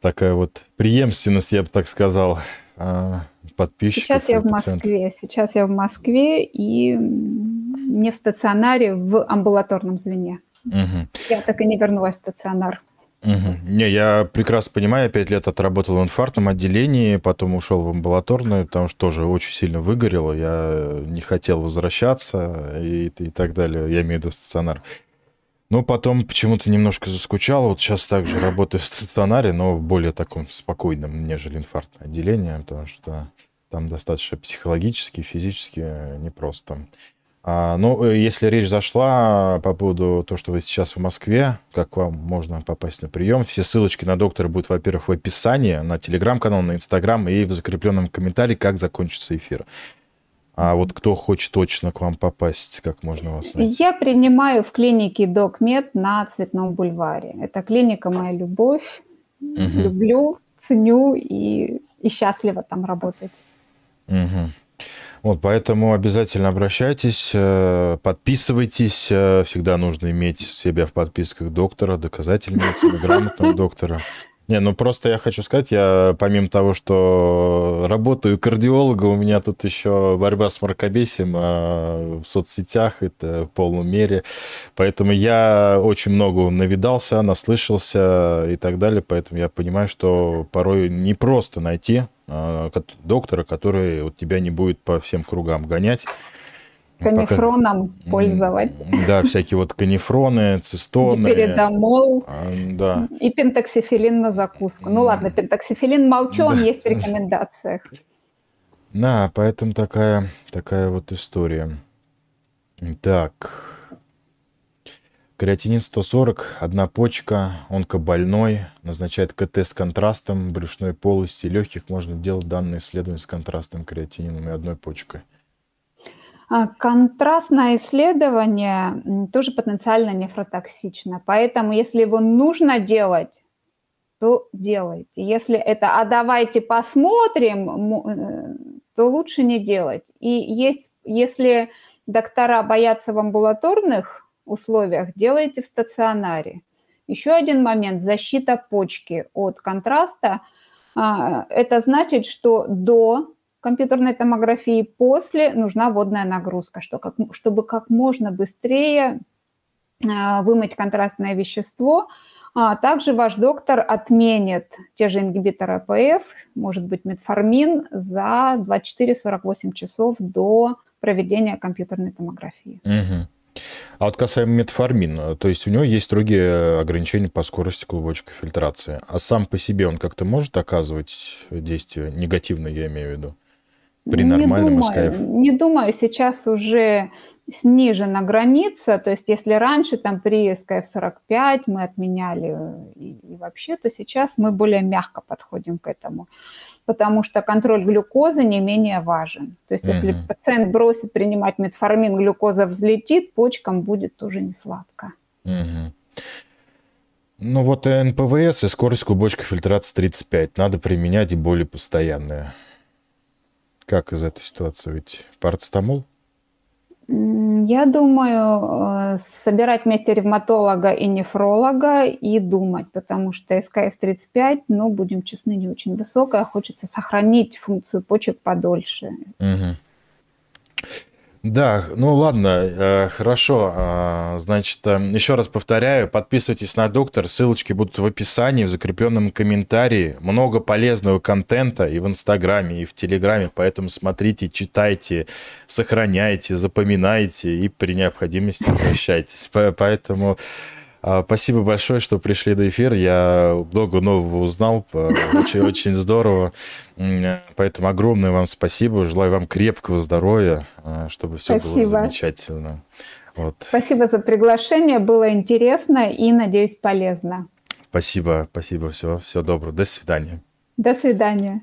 такая вот преемственность, я бы так сказал, а, подписчиков. Сейчас я в Москве. Сейчас я в Москве и не в стационаре, в амбулаторном звене. Угу. Я так и не вернулась в стационар. Угу. Не, я прекрасно понимаю, пять лет отработал в инфарктном отделении, потом ушел в амбулаторную, потому что тоже очень сильно выгорело, я не хотел возвращаться и, и так далее, я имею в виду стационар. Но потом почему-то немножко заскучал, вот сейчас также работаю в стационаре, но в более таком спокойном, нежели инфарктное отделение, потому что там достаточно психологически, физически непросто. А, ну, э, если речь зашла по поводу того, что вы сейчас в Москве, как вам можно попасть на прием, все ссылочки на доктора будут, во-первых, в описании, на телеграм-канал, на инстаграм и в закрепленном комментарии, как закончится эфир. А вот кто хочет точно к вам попасть, как можно вас найти? Я принимаю в клинике Докмед на Цветном бульваре. Это клиника «Моя любовь». Угу. Люблю, ценю и, и счастлива там работать. Угу. Вот, поэтому обязательно обращайтесь, э, подписывайтесь. Э, всегда нужно иметь себя в подписках доктора, доказательницы, (laughs) грамотного доктора. Не, ну просто я хочу сказать, я помимо того, что работаю кардиологом, у меня тут еще борьба с мракобесием а в соцсетях, это в полном мере. Поэтому я очень много навидался, наслышался и так далее. Поэтому я понимаю, что порой не просто найти доктора, который вот тебя не будет по всем кругам гонять канифроном пока... пользовать. Да, всякие вот канифроны, цистоны. Передомол. А, да. И пентоксифилин на закуску. Ну ладно, пентоксифилин молчу, он да. есть в рекомендациях. Да, поэтому такая, такая вот история. Так. Креатинин 140, одна почка, онкобольной, назначает КТ с контрастом брюшной полости, легких можно делать данное исследование с контрастом креатинином и одной почкой. А, контрастное исследование тоже потенциально нефротоксично, поэтому если его нужно делать, то делайте. Если это «а давайте посмотрим», э, то лучше не делать. И есть, если доктора боятся в амбулаторных условиях, делайте в стационаре. Еще один момент – защита почки от контраста. А, это значит, что до компьютерной томографии. После нужна водная нагрузка, что как, чтобы как можно быстрее а, вымыть контрастное вещество. А также ваш доктор отменит те же ингибиторы АПФ, может быть метформин, за 24-48 часов до проведения компьютерной томографии. Угу. А вот касаемо метформина, то есть у него есть строгие ограничения по скорости клубочковой фильтрации. А сам по себе он как-то может оказывать действие негативное, я имею в виду? при нормальном не думаю, СКФ? Не думаю, сейчас уже снижена граница, то есть если раньше там при СКФ 45 мы отменяли и, и вообще, то сейчас мы более мягко подходим к этому, потому что контроль глюкозы не менее важен. То есть если uh-huh. пациент бросит принимать метформин, глюкоза взлетит, почкам будет тоже не сладко. Uh-huh. Ну вот НПВС и скорость клубочка фильтрации 35 надо применять и более постоянные. Как из этой ситуации выйти? Парацетамол? Я думаю, э, собирать вместе ревматолога и нефролога и думать, потому что СКФ-35, ну, будем честны, не очень высокая, хочется сохранить функцию почек подольше. Угу. Да, ну ладно, э, хорошо. А, значит, э, еще раз повторяю, подписывайтесь на доктор, ссылочки будут в описании, в закрепленном комментарии. Много полезного контента и в Инстаграме, и в Телеграме, поэтому смотрите, читайте, сохраняйте, запоминайте и при необходимости обращайтесь. Поэтому спасибо большое, что пришли до эфира. Я много нового узнал. Очень, очень здорово. Поэтому огромное вам спасибо. Желаю вам крепкого здоровья, а, чтобы все спасибо. было замечательно. Вот. Спасибо за приглашение. Было интересно и, надеюсь, полезно. Спасибо, спасибо. Все, все доброго. До свидания. До свидания.